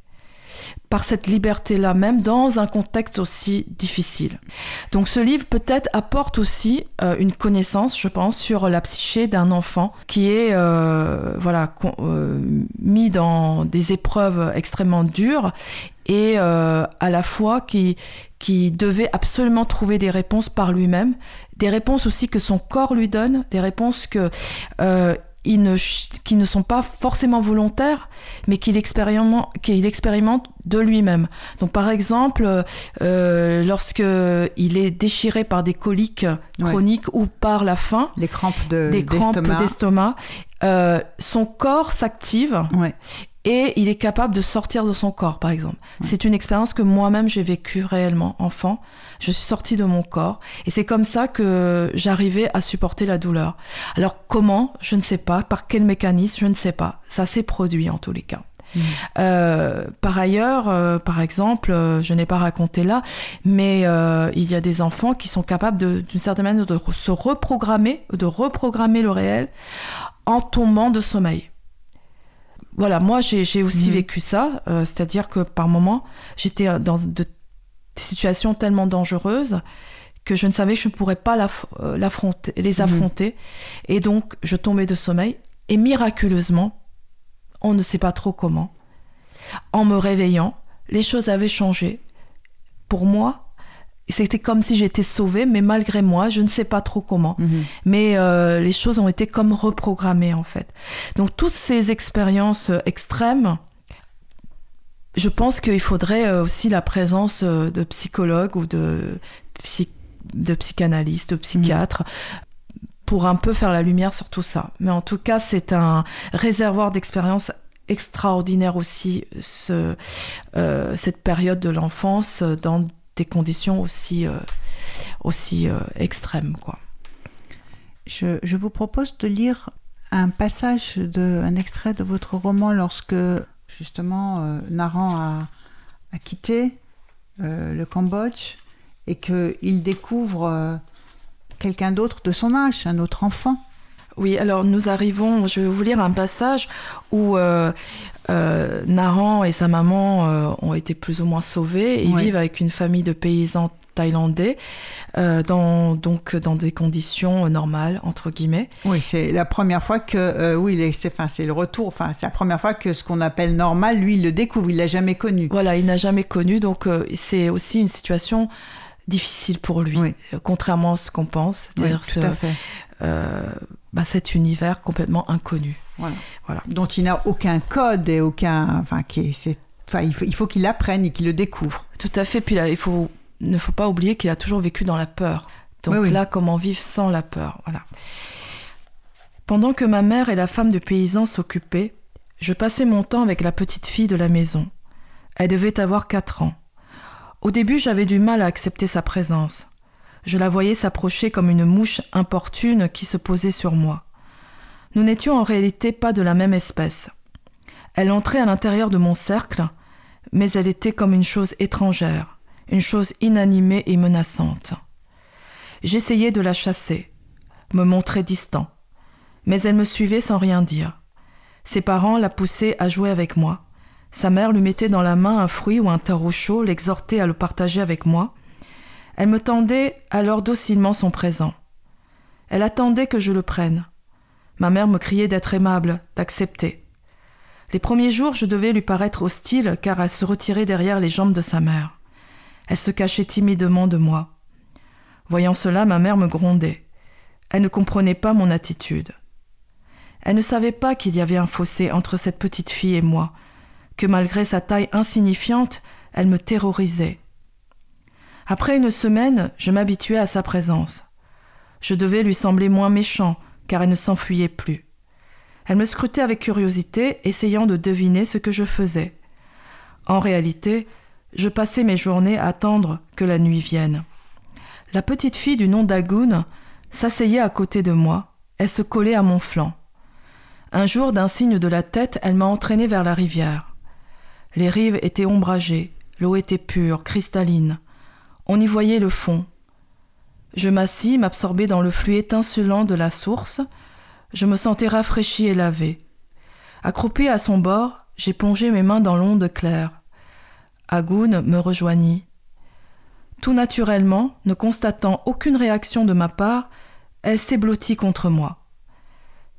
par cette liberté-là même dans un contexte aussi difficile. Donc ce livre peut-être apporte aussi euh, une connaissance, je pense, sur la psyché d'un enfant qui est euh, voilà euh, mis dans des épreuves extrêmement dures et à la fois qui qui devait absolument trouver des réponses par lui-même, des réponses aussi que son corps lui donne, des réponses que ils ne, ch- qui ne sont pas forcément volontaires, mais qu'il expérimente, qu'il expérimente de lui-même. Donc, par exemple, euh, lorsque il est déchiré par des coliques Ouais. chroniques ou par la faim, Les crampes de des crampes d'estomac. d'estomac, euh, son corps s'active Ouais. Et il est capable de sortir de son corps, par exemple. C'est une expérience que moi-même j'ai vécue réellement, enfant. Je suis sortie de mon corps et c'est comme ça que j'arrivais à supporter la douleur. Alors comment? Je ne sais pas. Par quel mécanisme? Je ne sais pas. Ça s'est produit en tous les cas. Euh, par ailleurs, euh, par exemple, euh, je n'ai pas raconté là, mais euh, il y a des enfants qui sont capables d'une certaine manière de se reprogrammer, de reprogrammer le réel en tombant de sommeil. Voilà, moi j'ai aussi Mhm. vécu ça, euh, c'est-à-dire que par moments j'étais dans de, des situations tellement dangereuses que je ne savais que je ne pourrais pas euh, l'affronter, les Mhm. affronter, et donc je tombais de sommeil et miraculeusement, on ne sait pas trop comment, en me réveillant, les choses avaient changé. Pour moi, c'était comme si j'étais sauvée, mais malgré moi, je ne sais pas trop comment Mhm. mais euh, les choses ont été comme reprogrammées en fait. Donc toutes ces expériences euh, extrêmes, je pense qu'il faudrait euh, aussi la présence de psychologues ou de, psy- de psychanalystes, de psychiatres. pour un peu faire la lumière sur tout ça. Mais en tout cas, c'est un réservoir d'expériences extraordinaire aussi, ce, euh, cette période de l'enfance dans des conditions aussi, euh, aussi euh, extrêmes. Quoi. Je, je vous propose de lire un passage, de, un extrait de votre roman lorsque justement euh, Naran a, a quitté le Cambodge et qu'il découvre quelqu'un d'autre de son âge, un autre enfant. Oui, alors nous arrivons, je vais vous lire un passage où euh, euh, Naran et sa maman euh, ont été plus ou moins sauvés. Ils Ouais. vivent avec une famille de paysans thaïlandais, euh, dans, donc dans des conditions normales, entre guillemets. Oui, c'est la première fois que, euh, oui, c'est, enfin, le retour, enfin, c'est la première fois que ce qu'on appelle normal, lui, il le découvre, il l'a jamais connu. Voilà, il n'a jamais connu, donc euh, c'est aussi une situation difficile pour lui, Oui. contrairement à ce qu'on pense, Oui, c'est-à-dire tout bah, cet univers complètement inconnu. Voilà. Voilà. Dont il n'a aucun code et aucun, enfin, qui est, enfin, il faut, il faut qu'il l'apprenne et qu'il le découvre. Tout à fait. Puis là, il faut ne faut pas oublier qu'il a toujours vécu dans la peur. Donc Oui, oui. là, comment vivre sans la peur? Voilà. Pendant que ma mère et la femme du paysan s'occupaient, je passais mon temps avec la petite fille de la maison. Elle devait avoir quatre ans. Au début, j'avais du mal à accepter sa présence. Je la voyais s'approcher comme une mouche importune qui se posait sur moi. Nous n'étions en réalité pas de la même espèce. Elle entrait à l'intérieur de mon cercle, mais elle était comme une chose étrangère, une chose inanimée et menaçante. J'essayais de la chasser, me montrer distant, mais elle me suivait sans rien dire. Ses parents la poussaient à jouer avec moi. Sa mère lui mettait dans la main un fruit ou un tarot chaud, l'exhortait à le partager avec moi. Elle me tendait alors docilement son présent. Elle attendait que je le prenne. Ma mère me criait d'être aimable, d'accepter. Les premiers jours, je devais lui paraître hostile car elle se retirait derrière les jambes de sa mère. Elle se cachait timidement de moi. Voyant cela, ma mère me grondait. Elle ne comprenait pas mon attitude. Elle ne savait pas qu'il y avait un fossé entre cette petite fille et moi, que malgré sa taille insignifiante, elle me terrorisait. Après une semaine, je m'habituais à sa présence. Je devais lui sembler moins méchant, car elle ne s'enfuyait plus. Elle me scrutait avec curiosité, essayant de deviner ce que je faisais. En réalité, je passais mes journées à attendre que la nuit vienne. La petite fille du nom d'Agoun s'asseyait à côté de moi, elle se collait à mon flanc. Un jour, d'un signe de la tête, elle m'a entraîné vers la rivière. Les rives étaient ombragées, l'eau était pure, cristalline. On y voyait le fond. Je m'assis, m'absorbais dans le flux étincelant de la source. Je me sentais rafraîchi et lavé. Accroupi à son bord, j'ai plongé mes mains dans l'onde claire. Agoun me rejoignit. Tout naturellement, ne constatant aucune réaction de ma part, elle s'est blottie contre moi.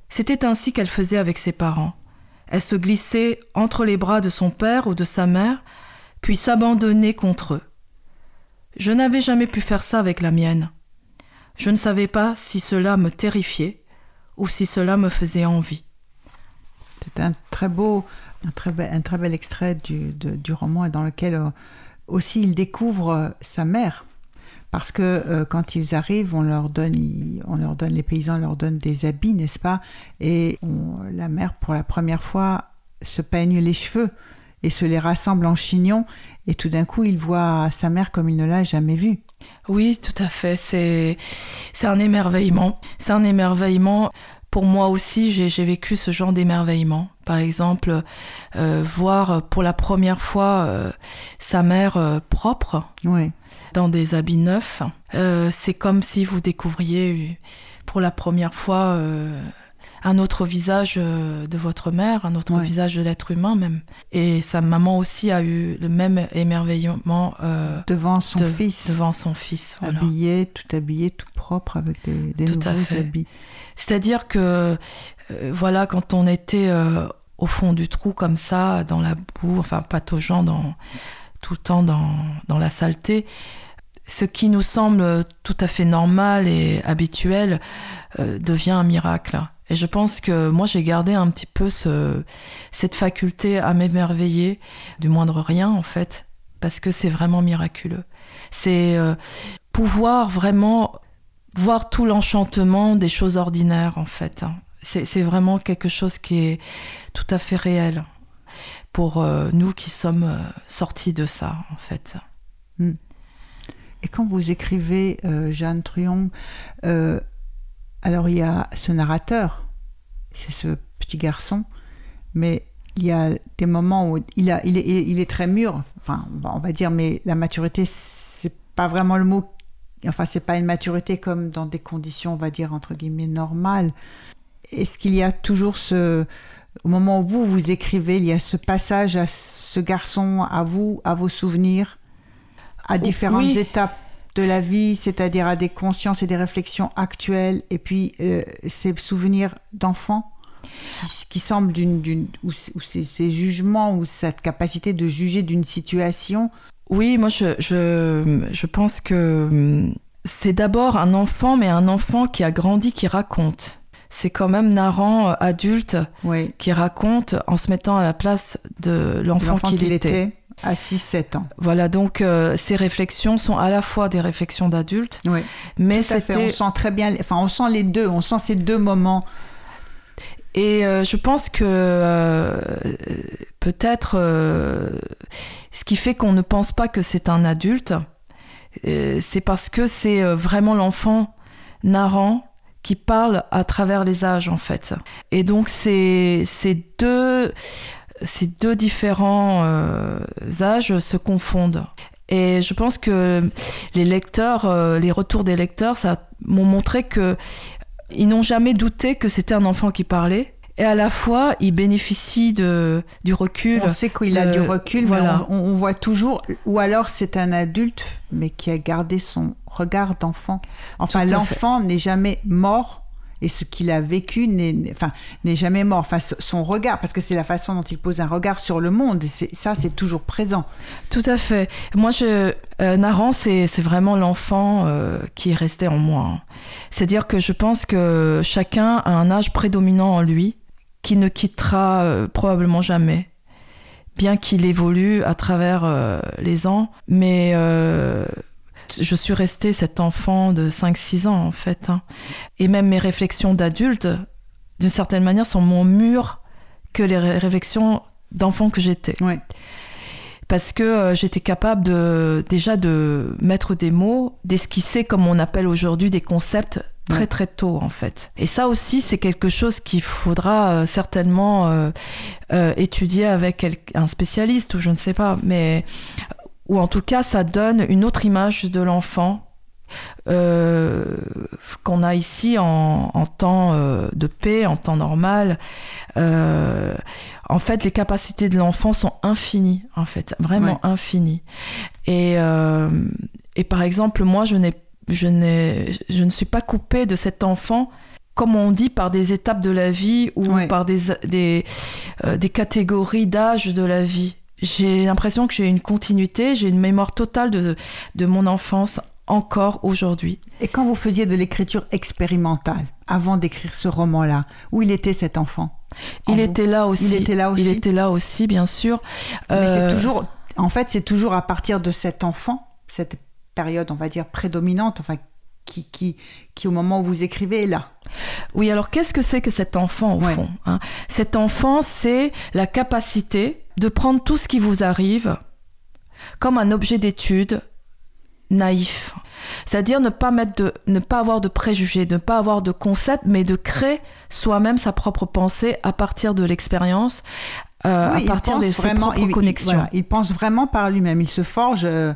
C'était ainsi qu'elle faisait avec ses parents. Elle se glissait entre les bras de son père ou de sa mère, puis s'abandonnait contre eux. Je n'avais jamais pu faire ça avec la mienne. Je ne savais pas si cela me terrifiait ou si cela me faisait envie. C'est un très beau, un très bel, extrait du, roman dans lequel euh, aussi il découvre euh, sa mère. Parce que euh, quand ils arrivent, on leur donne, on leur donne, les paysans leur donnent des habits, n'est-ce pas? Et la mère, pour la première fois, se peigne les cheveux et se les rassemble en chignon. Et tout d'un coup, il voit sa mère comme il ne l'a jamais vue. Oui, tout à fait. C'est c'est un émerveillement. C'est un émerveillement. Pour moi aussi, j'ai j'ai vécu ce genre d'émerveillement. Par exemple, euh, voir pour la première fois euh, sa mère euh, propre Oui. dans des habits neufs. C'est comme si vous découvriez pour la première fois euh, un autre visage euh, de votre mère, un autre Ouais. visage de l'être humain même. Et sa maman aussi a eu le même émerveillement euh, Devant son de- fils. devant son fils. Voilà. Habillé, tout habillé, tout propre, avec des, des Tout à nouveaux fait. habits. C'est-à-dire que, euh, voilà, quand on était euh, au fond du trou comme ça, dans la boue, enfin pataugeant dans, tout le temps dans, dans la saleté, ce qui nous semble tout à fait normal et habituel euh, devient un miracle. Et je pense que moi j'ai gardé un petit peu ce, cette faculté à m'émerveiller du moindre rien en fait, parce que c'est vraiment miraculeux. C'est euh, pouvoir vraiment voir tout l'enchantement des choses ordinaires en fait. hein. C'est vraiment quelque chose qui est tout à fait réel pour euh, nous qui sommes euh, sortis de ça en fait. Et quand vous écrivez Jeanne Truon, euh, alors il y a ce narrateur, c'est ce petit garçon, mais il y a des moments où il, a, il, est, il est très mûr, enfin on va dire, mais la maturité, c'est pas vraiment le mot, enfin c'est pas une maturité comme dans des conditions, on va dire, entre guillemets, normales. Est-ce qu'il y a toujours ce... Au moment où vous, vous écrivez, il y a ce passage à ce garçon, à vous, à vos souvenirs, à différentes oui. étapes? De la vie, c'est-à-dire à des consciences et des réflexions actuelles, et puis euh, ces souvenirs d'enfant qui, semblent d'une, ou, ou ces, ces jugements ou cette capacité de juger d'une situation. Oui, moi je, je, je pense que hum, c'est d'abord un enfant, mais un enfant qui a grandi, qui raconte. C'est quand même narrant, euh, adulte, Oui. qui raconte en se mettant à la place de l'enfant qu'il était. À 6-7 ans. Voilà, donc euh, ces réflexions sont à la fois des réflexions d'adultes, Oui. mais fait. On c'était sent très bien, enfin, on sent les deux, on sent ces deux moments. Et euh, je pense que euh, peut-être ce qui fait qu'on ne pense pas que c'est un adulte, c'est parce que c'est vraiment l'enfant narrant qui parle à travers les âges en fait. Et donc ces, ces deux ces deux différents euh, âges se confondent. Et je pense que les lecteurs, euh, les retours des lecteurs, ça m'ont montré que ils n'ont jamais douté que c'était un enfant qui parlait. Et à la fois, ils bénéficient de, du recul. On sait qu'il a du recul, voilà. mais on, on voit toujours, ou alors c'est un adulte, mais qui a gardé son regard d'enfant. Enfin, l'enfant n'est jamais mort. Et ce qu'il a vécu n'est enfin, jamais mort. Enfin, son regard, parce que c'est la façon dont il pose un regard sur le monde. Et ça, c'est toujours présent. Tout à fait. Moi, je, euh, Naran, c'est vraiment l'enfant euh, qui est resté en moi. hein. C'est-à-dire que je pense que chacun a un âge prédominant en lui qui ne quittera euh, probablement jamais, bien qu'il évolue à travers les ans. Mais je suis restée cet enfant de 5-6 ans, en fait. hein. Et même mes réflexions d'adulte, d'une certaine manière, sont moins mûres que les ré- réflexions d'enfant que j'étais Ouais. parce que euh, j'étais capable de déjà de mettre des mots, d'esquisser comme on appelle aujourd'hui des concepts très Ouais. très tôt en fait. Et ça aussi c'est quelque chose qu'il faudra euh, certainement euh, euh, étudier avec un spécialiste ou je ne sais pas, mais ou en tout cas ça donne une autre image de l'enfant. euh, qu'on a ici en, en temps euh, de paix, en temps normal. Euh, en fait, les capacités de l'enfant sont infinies, en fait, vraiment infinies. Et, et par exemple, moi, je, n'ai, je, n'ai, je ne suis pas coupée de cet enfant, comme on dit, par des étapes de la vie ou Ouais. par des, des, euh, des catégories d'âge de la vie. J'ai l'impression que j'ai une continuité, j'ai une mémoire totale de, de mon enfance encore aujourd'hui. Et quand vous faisiez de l'écriture expérimentale, avant d'écrire ce roman-là, où il était cet enfant? En Il vous? était là aussi. Il était là aussi? Il était là aussi, bien sûr. Mais Euh, c'est toujours, en fait, c'est toujours à partir de cet enfant, cette période, on va dire, prédominante, enfin, qui, qui, qui au moment où vous écrivez est là. Oui, alors qu'est-ce que c'est que cet enfant au Ouais. fond hein? Cet enfant, c'est la capacité de prendre tout ce qui vous arrive comme un objet d'étude naïf. C'est-à-dire ne pas mettre de, ne pas avoir de préjugés, ne pas avoir de concept, mais de créer soi-même sa propre pensée à partir de l'expérience, euh, Oui, à partir de ses vraiment- propres il- il- connexions. voilà, il pense vraiment par lui-même. Il se forge euh,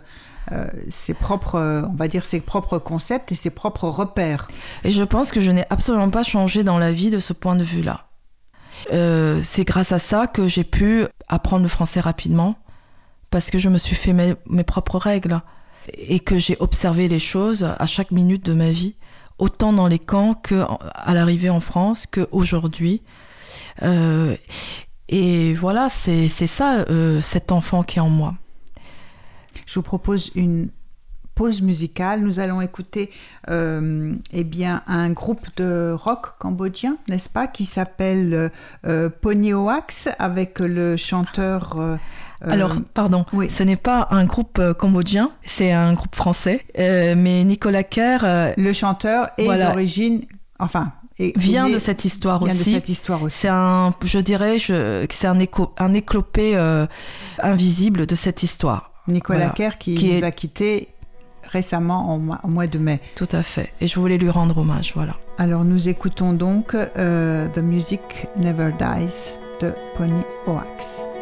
euh, ses propres, euh, on va dire, ses propres concepts et ses propres repères. Et je pense que je n'ai absolument pas changé dans la vie de ce point de vue-là. Euh, c'est grâce à ça que j'ai pu apprendre le français rapidement, parce que je me suis fait mes, propres règles et que j'ai observé les choses à chaque minute de ma vie, autant dans les camps que en- à l'arrivée en France qu'aujourd'hui. Euh, et voilà, c'est c'est ça, euh, cet enfant qui est en moi. Je vous propose une pause musicale. Nous allons écouter euh, eh bien, un groupe de rock cambodgien, n'est-ce pas, qui s'appelle euh, euh, Pony Oax avec le chanteur. euh, euh, Alors, pardon, oui. ce n'est pas un groupe cambodgien, c'est un groupe français. Mais Nicolas Kerr le chanteur est Voilà. d'origine. Enfin, vient de cette histoire vient de aussi. cette histoire aussi. C'est un, je dirais, je, que c'est un, écho, un éclopé euh, invisible de cette histoire. Nicolas Voilà. Kerr qui, Qui nous est- a quittés récemment au mois, au mois de mai. Tout à fait. Et je voulais lui rendre hommage, voilà. Alors nous écoutons donc euh, The Music Never Dies de Pony Oax.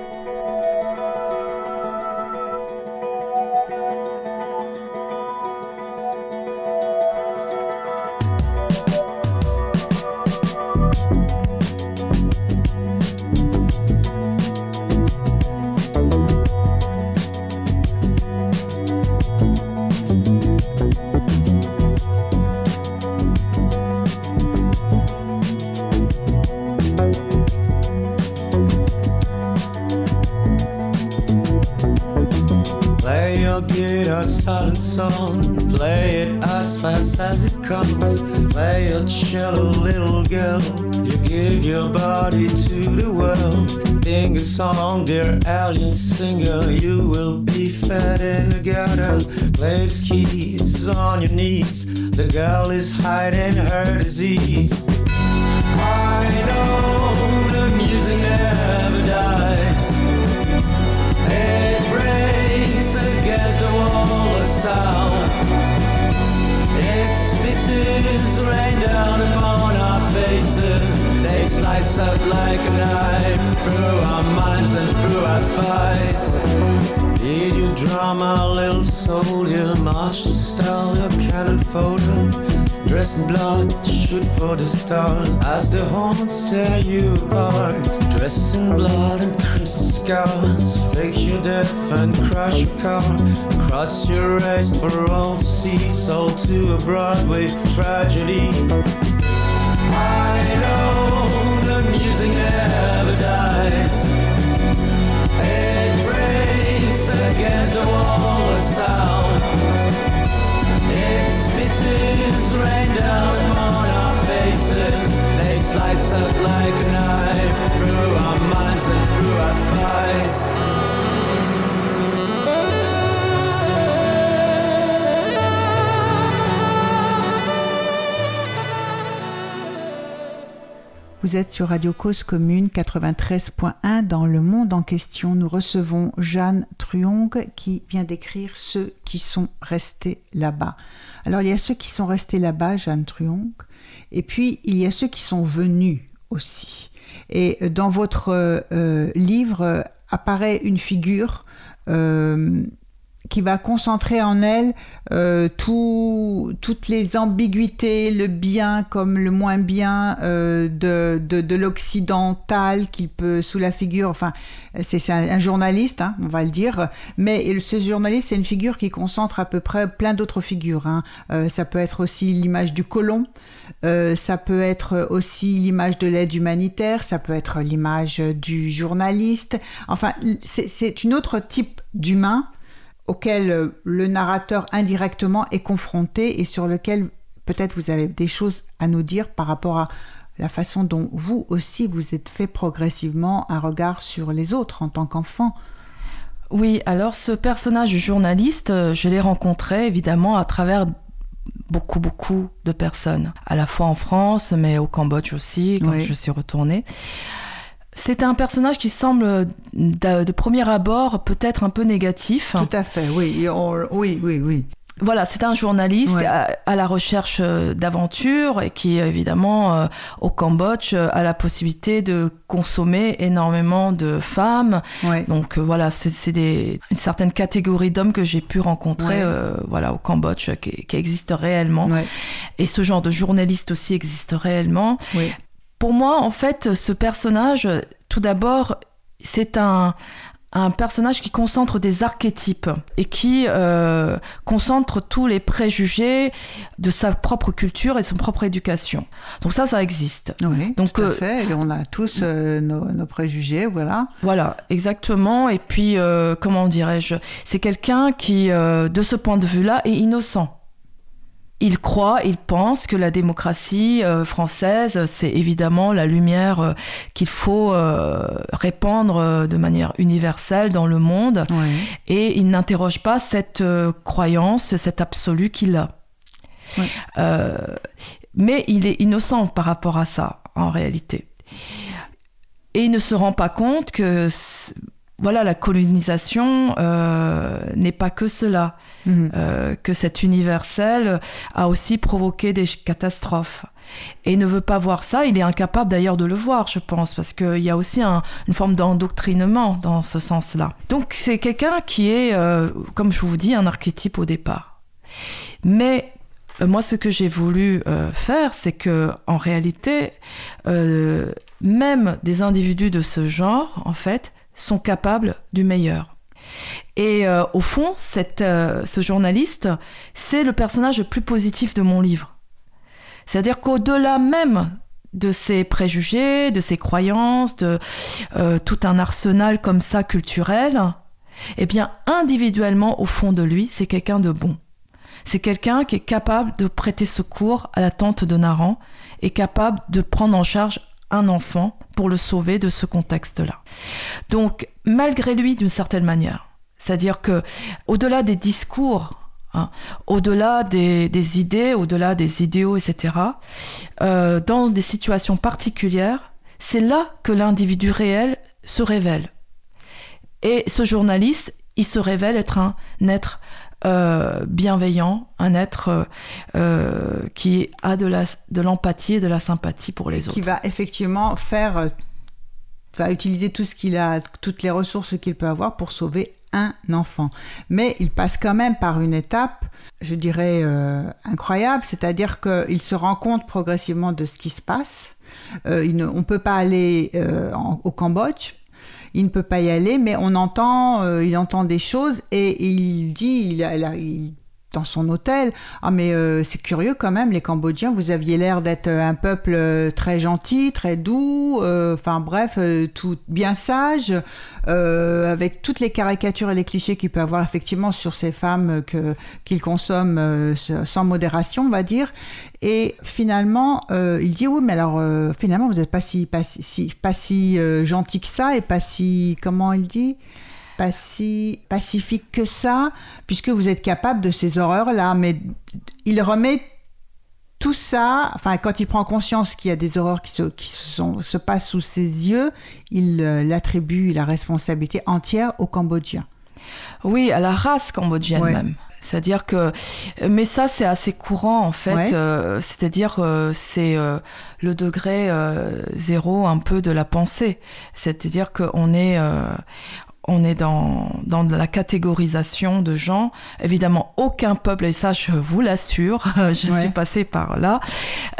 Song, dear alien singer. You will be fed in the gutter. Play the keys on your knees. The girl is hiding her disease. Slice up like a knife through our minds and through our thighs. Did you draw my little soldier, martial style, your cannon photo? Dressed in blood, shoot for the stars as the horns tear you apart. Dress in blood and crimson scars, fake your death and crash your car. Cross your race for all to see, sold to a Broadway tragedy. I know It breaks against the wall of sound. It spits rain down upon our faces. They slice up like a knife through our minds and through our thighs. Vous êtes sur Radio Cause Commune 93.1 dans le monde en question. Nous recevons Jeanne Truong qui vient d'écrire ceux qui sont restés là-bas. Alors il y a ceux qui sont restés là-bas, Jeanne Truong, et puis il y a ceux qui sont venus aussi. Et dans votre euh, livre euh, apparaît une figure euh, qui va concentrer en elle euh, tout, toutes les ambiguïtés, le bien comme le moins bien euh, de, de, de l'occidental qu'il peut sous la figure. Enfin, c'est un, journaliste, hein, on va le dire, mais ce journaliste, c'est une figure qui concentre à peu près plein d'autres figures. Hein. Euh, ça peut être aussi l'image du colon, ça peut être aussi l'image de l'aide humanitaire, ça peut être l'image du journaliste. Enfin, c'est une autre type d'humain auquel le narrateur indirectement est confronté et sur lequel peut-être vous avez des choses à nous dire par rapport à la façon dont vous aussi vous êtes fait progressivement un regard sur les autres en tant qu'enfant. Oui, alors ce personnage journaliste, je l'ai rencontré évidemment à travers beaucoup, beaucoup de personnes, à la fois en France, mais au Cambodge aussi, quand oui. je suis retournée. C'est un personnage qui semble de, de premier abord peut-être un peu négatif. Tout à fait, oui, on, oui, oui, oui. Voilà, c'est un journaliste ouais. à, à, la recherche d'aventures et qui, évidemment, euh, au Cambodge, a la possibilité de consommer énormément de femmes. Ouais. Donc euh, voilà, c'est une certaine catégorie d'hommes que j'ai pu rencontrer ouais. euh, voilà, au Cambodge qui, qui existe réellement. Et ce genre de journaliste aussi existe réellement. Pour moi, en fait, ce personnage, tout d'abord, c'est un, un personnage qui concentre des archétypes et qui euh, concentre tous les préjugés de sa propre culture et de son propre éducation. Donc ça, ça existe. Oui, Donc, tout à euh, fait. Et on a tous euh, nos, nos, préjugés, voilà. Voilà, exactement. Et puis, comment dirais-je? C'est quelqu'un qui, de ce point de vue-là, est innocent il croit, il pense que la démocratie euh, française, c'est évidemment la lumière euh, qu'il faut euh, répandre de manière universelle dans le monde. Oui. Et il n'interroge pas cette croyance, cet absolu qu'il a. Oui. Mais il est innocent par rapport à ça, en réalité. Et il ne se rend pas compte que voilà, la colonisation euh, n'est pas que cela, mmh. euh, que cet universel a aussi provoqué des catastrophes. Et ne veut pas voir ça, il est incapable d'ailleurs de le voir, je pense, parce qu'il y a aussi un, une forme d'endoctrinement dans ce sens-là. Donc c'est quelqu'un qui est, euh, comme je vous dis, un archétype au départ. Mais euh, moi, ce que j'ai voulu euh, faire, c'est que, en réalité, euh, même des individus de ce genre, en fait, sont capables du meilleur. Et euh, au fond, euh, ce journaliste, c'est le personnage le plus positif de mon livre. C'est-à-dire qu'au-delà même de ses préjugés, de ses croyances, de euh, tout un arsenal comme ça culturel, eh bien, individuellement, au fond de lui, c'est quelqu'un de bon. C'est quelqu'un qui est capable de prêter secours à la tante de Naran et capable de prendre en charge un enfant pour le sauver de ce contexte-là. Donc, malgré lui, d'une certaine manière, c'est-à-dire que, au-delà des discours, hein, au-delà des, idées, au-delà des idéaux, etc., euh, dans des situations particulières, c'est là que l'individu réel se révèle. Et ce journaliste, il se révèle être un être euh, bienveillant, un être euh, euh, qui a de l'empathie de et de la sympathie pour les autres. Qui va effectivement faire, va utiliser tout ce qu'il a, toutes les ressources qu'il peut avoir pour sauver un enfant. Mais il passe quand même par une étape, je dirais, incroyable, c'est-à-dire qu'il se rend compte progressivement de ce qui se passe. il on ne peut pas aller au Cambodge il ne peut pas y aller, mais on entend, euh, il entend des choses et, il dit, il, il, dans son hôtel. Ah mais euh, c'est curieux quand même, les Cambodgiens, vous aviez l'air d'être euh, un peuple euh, très gentil, très doux, enfin bref, tout bien sage, avec toutes les caricatures et les clichés qu'il peut avoir effectivement sur ces femmes que qu'il consomme sans modération, on va dire. Et finalement, il dit oui, mais alors finalement vous n'êtes pas si pas si pas si gentil que ça et pas si comment il dit? Pas si pacifique que ça, puisque vous êtes capable de ces horreurs-là. Mais il remet tout ça, enfin, quand il prend conscience qu'il y a des horreurs qui se, qui sont, se passent sous ses yeux, il euh, l'attribue la responsabilité entière aux Cambodgiens. Oui, à la race cambodgienne même. C'est-à-dire que, mais ça c'est assez courant en fait. Euh, c'est-à-dire euh, c'est le degré zéro un peu de la pensée. C'est-à-dire qu'on est, on est dans, dans la catégorisation de gens. Évidemment, aucun peuple, et ça je vous l'assure, je suis passée par là,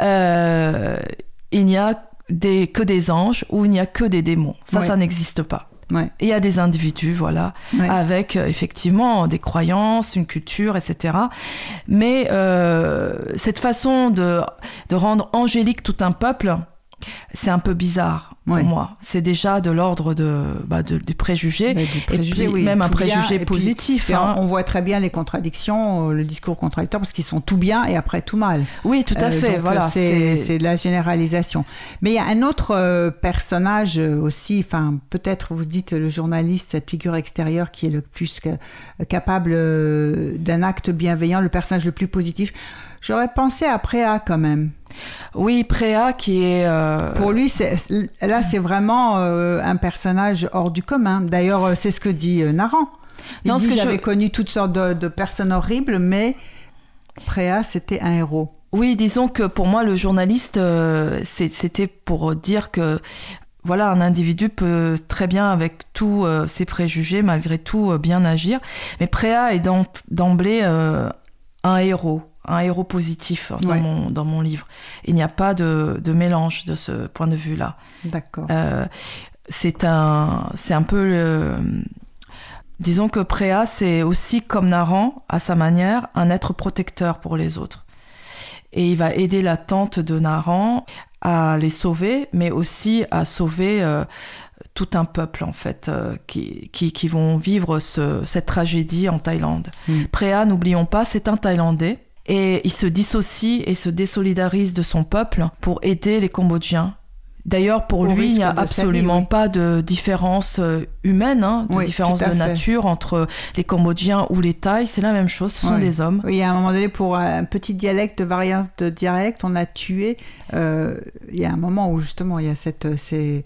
euh, il n'y a des, que des anges ou il n'y a que des démons. Ça, ça n'existe pas. il y a des individus, voilà, avec euh, effectivement des croyances, une culture, etc. Mais euh, cette façon de, de rendre angélique tout un peuple, c'est un peu bizarre pour moi. C'est déjà de l'ordre de, bah, du préjugé, et puis même un préjugé positif. Hein. On voit très bien les contradictions, euh, le discours contradictoire, parce qu'ils sont tout bien et après tout mal. Oui, tout à euh, fait. voilà, c'est de la généralisation. Mais il y a un autre euh, personnage aussi, enfin peut-être vous dites le journaliste, cette figure extérieure qui est le plus capable d'un acte bienveillant, le personnage le plus positif. J'aurais pensé à Préa quand même. Oui, Préa qui est... Euh, Pour lui, là, c'est vraiment euh, un personnage hors du commun. D'ailleurs, euh, c'est ce que dit Naran. Il dit, j'avais connu toutes sortes de, personnes horribles, mais Préa, c'était un héros. Oui, disons que pour moi, le journaliste, c'était pour dire que voilà, un individu peut très bien, avec tous ses préjugés, malgré tout, bien agir. Mais Préa est d'emblée un héros un héros positif dans, mon, dans mon livre. Il n'y a pas de, de, mélange de ce point de vue-là. D'accord. Euh, c'est un, c'est un peu le. Disons que Préa, c'est aussi comme Naran, à sa manière, un être protecteur pour les autres. Et il va aider la tante de Naran à les sauver, mais aussi à sauver euh, tout un peuple en fait euh, qui, qui, qui, vont vivre ce, cette tragédie en Thaïlande. Mm. Préa, n'oublions pas, c'est un Thaïlandais et il se dissocie et se désolidarise de son peuple pour aider les Cambodgiens. D'ailleurs, pour lui, il n'y a absolument pas de différence euh, humaine, hein, de différence de nature entre les Cambodgiens ou les Thaïs. C'est la même chose, ce sont des hommes. Oui, à un moment donné, pour un petit dialecte, de variante de dialecte, on a tué. Euh, il y a un moment où justement, il y a cette, ces,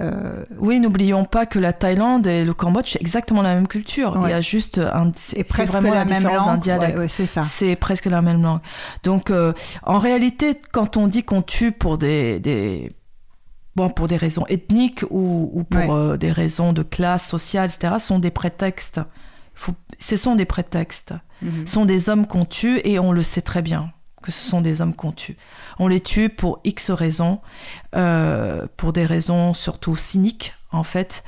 euh, oui, n'oublions pas que la Thaïlande et le Cambodge, c'est exactement la même culture. Il y a juste un, c'est vraiment la, même langue. dialecte. c'est ça. C'est presque la même langue. Donc, euh, en réalité, quand on dit qu'on tue pour des, des bon, pour des raisons ethniques ou, ou pour euh, des raisons de classe sociale, etc., sont des prétextes. Faut, ce sont des prétextes. Mhm. Ce sont des hommes qu'on tue et on le sait très bien que ce sont des hommes qu'on tue. On les tue pour X raisons, euh, pour des raisons surtout cyniques en fait.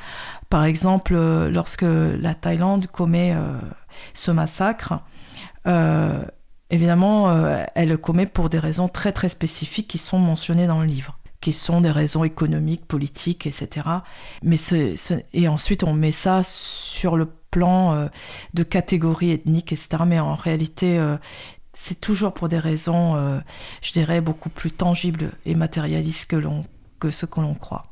Par exemple, euh, lorsque la Thaïlande commet euh, ce massacre, évidemment, elle le commet pour des raisons très très spécifiques qui sont mentionnées dans le livre, qui sont des raisons économiques, politiques, etc. Mais et ensuite, on met ça sur le plan euh, de catégories ethniques, etc. Mais en réalité, euh, c'est toujours pour des raisons, euh, je dirais, beaucoup plus tangibles et matérialistes que, que ce que l'on croit.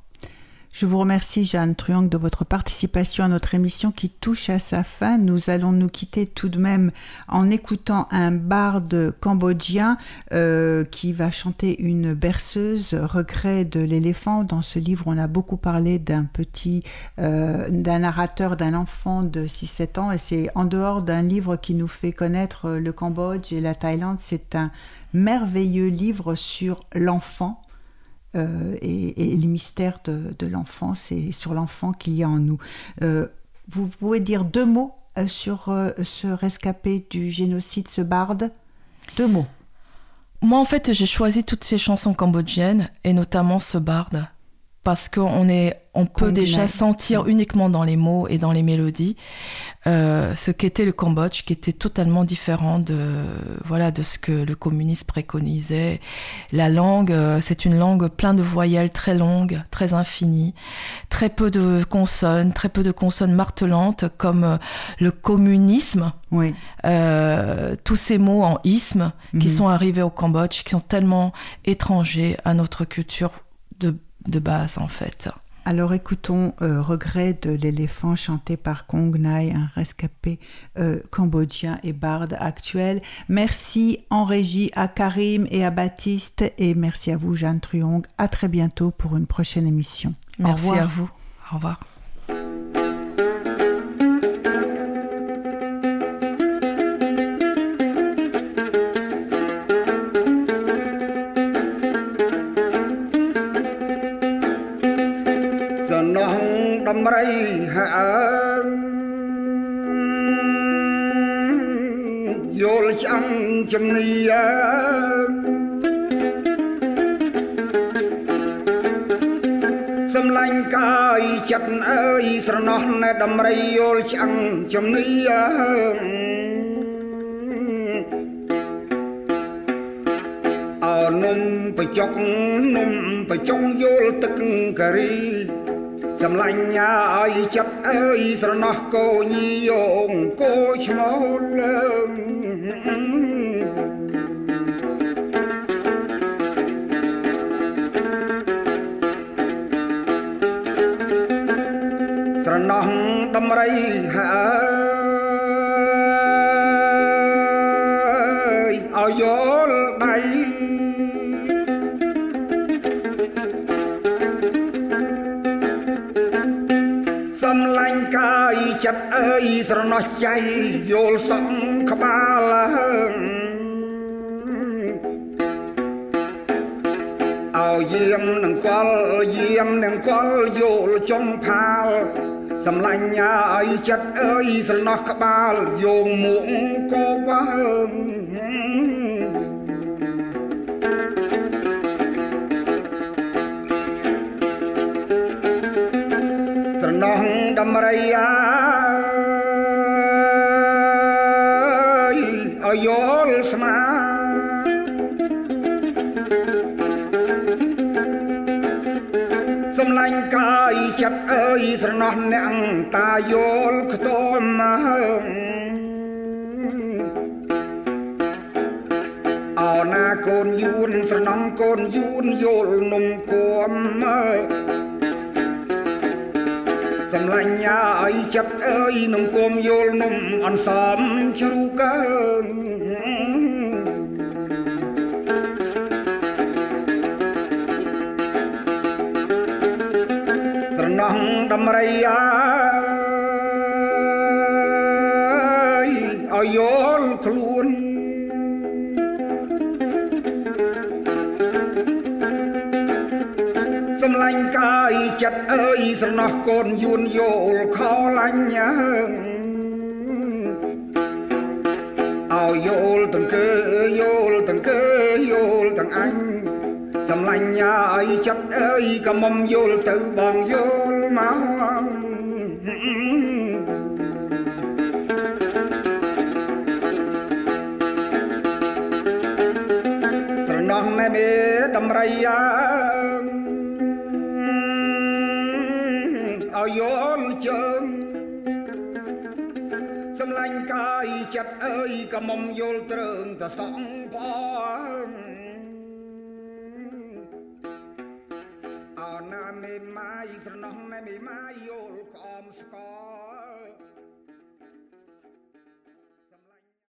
Je vous remercie, Jeanne Truank, de votre participation à notre émission qui touche à sa fin. Nous allons nous quitter tout de même en écoutant un barde cambodgien euh, qui va chanter une berceuse, Regret de l'éléphant. Dans ce livre, on a beaucoup parlé d'un petit, euh, d'un narrateur, d'un enfant de 6-7 ans. Et c'est en dehors d'un livre qui nous fait connaître le Cambodge et la Thaïlande. C'est un merveilleux livre sur l'enfant euh, et, les mystères de, l'enfance et sur l'enfant qu'il y a en nous. Euh, vous pouvez dire deux mots euh, sur ce rescapé du génocide, ce barde? Deux mots. Moi, en fait, j'ai choisi toutes ces chansons cambodgiennes, et notamment ce barde, parce qu'on est on peut déjà sentir uniquement dans les mots et dans les mélodies euh, ce qu'était le Cambodge, qui était totalement différent de voilà de ce que le communisme préconisait. La langue, euh, c'est une langue pleine de voyelles très longues, très infinies, très peu de consonnes, très peu de consonnes martelantes comme euh, le communisme. Oui. tous ces mots en isme qui mhm. sont arrivés au Cambodge, qui sont tellement étrangers à notre culture de, de base en fait. Alors écoutons euh, Regret de l'éléphant chanté par Kong Nai, un rescapé euh, cambodgien et barde actuel. Merci en régie à Karim et à Baptiste et merci à vous Jeanne Truong. À très bientôt pour une prochaine émission. Merci à vous. Au revoir. ជំនីសំឡាញ់កាយចិត្តអើយស្រណោះណែដំរីយល់ឆ្អឹងជំនីអើនំបចុកនំបចុងយល់ទឹកការីសំឡាញ់ញ៉ាឲ្យចិត្តអើយស្រណោះកូនយងគោឈ្មោះលើស្ណោះដំរីហើយឲ្យយល់ដៃសំឡាញ់កាយចិត្តអើយស្រណោះចៃយល់សំក្បាលយាមនឹងកលយាមនឹងកលយល់ចុងផាល សំឡាញ់ឲ្យចិត្តអើយស្រណោះក្បាលយោងមួកកោបើស្រណោះដំរីអា តាយល់ខ្ទមមកអោណាកូនយួនស្រណំកូនយួនយល់នំគួមមកសំឡាញ់ញ៉ាអីចិត្តអើយនំគួមយល់នំអនសំជ្រូកកើដំរីអាយ ចិត្តអើយស្រណោះកូនយួនយល់ខលាញ់យ៉ាងឲ្យយល់ទាំងកើយល់ទាំងកើយល់ទាំងអញសំឡាញ់ឲ្យចិត្តអើយកុំយល់ទៅបងយល់មកស្រណោះណែមេដំរីយ៉ា ក៏មុំយល់ត្រឹងតសងផងអរណាមេម៉ាយស្រណោះណែមេម៉ាយយល់ក្អមស្ក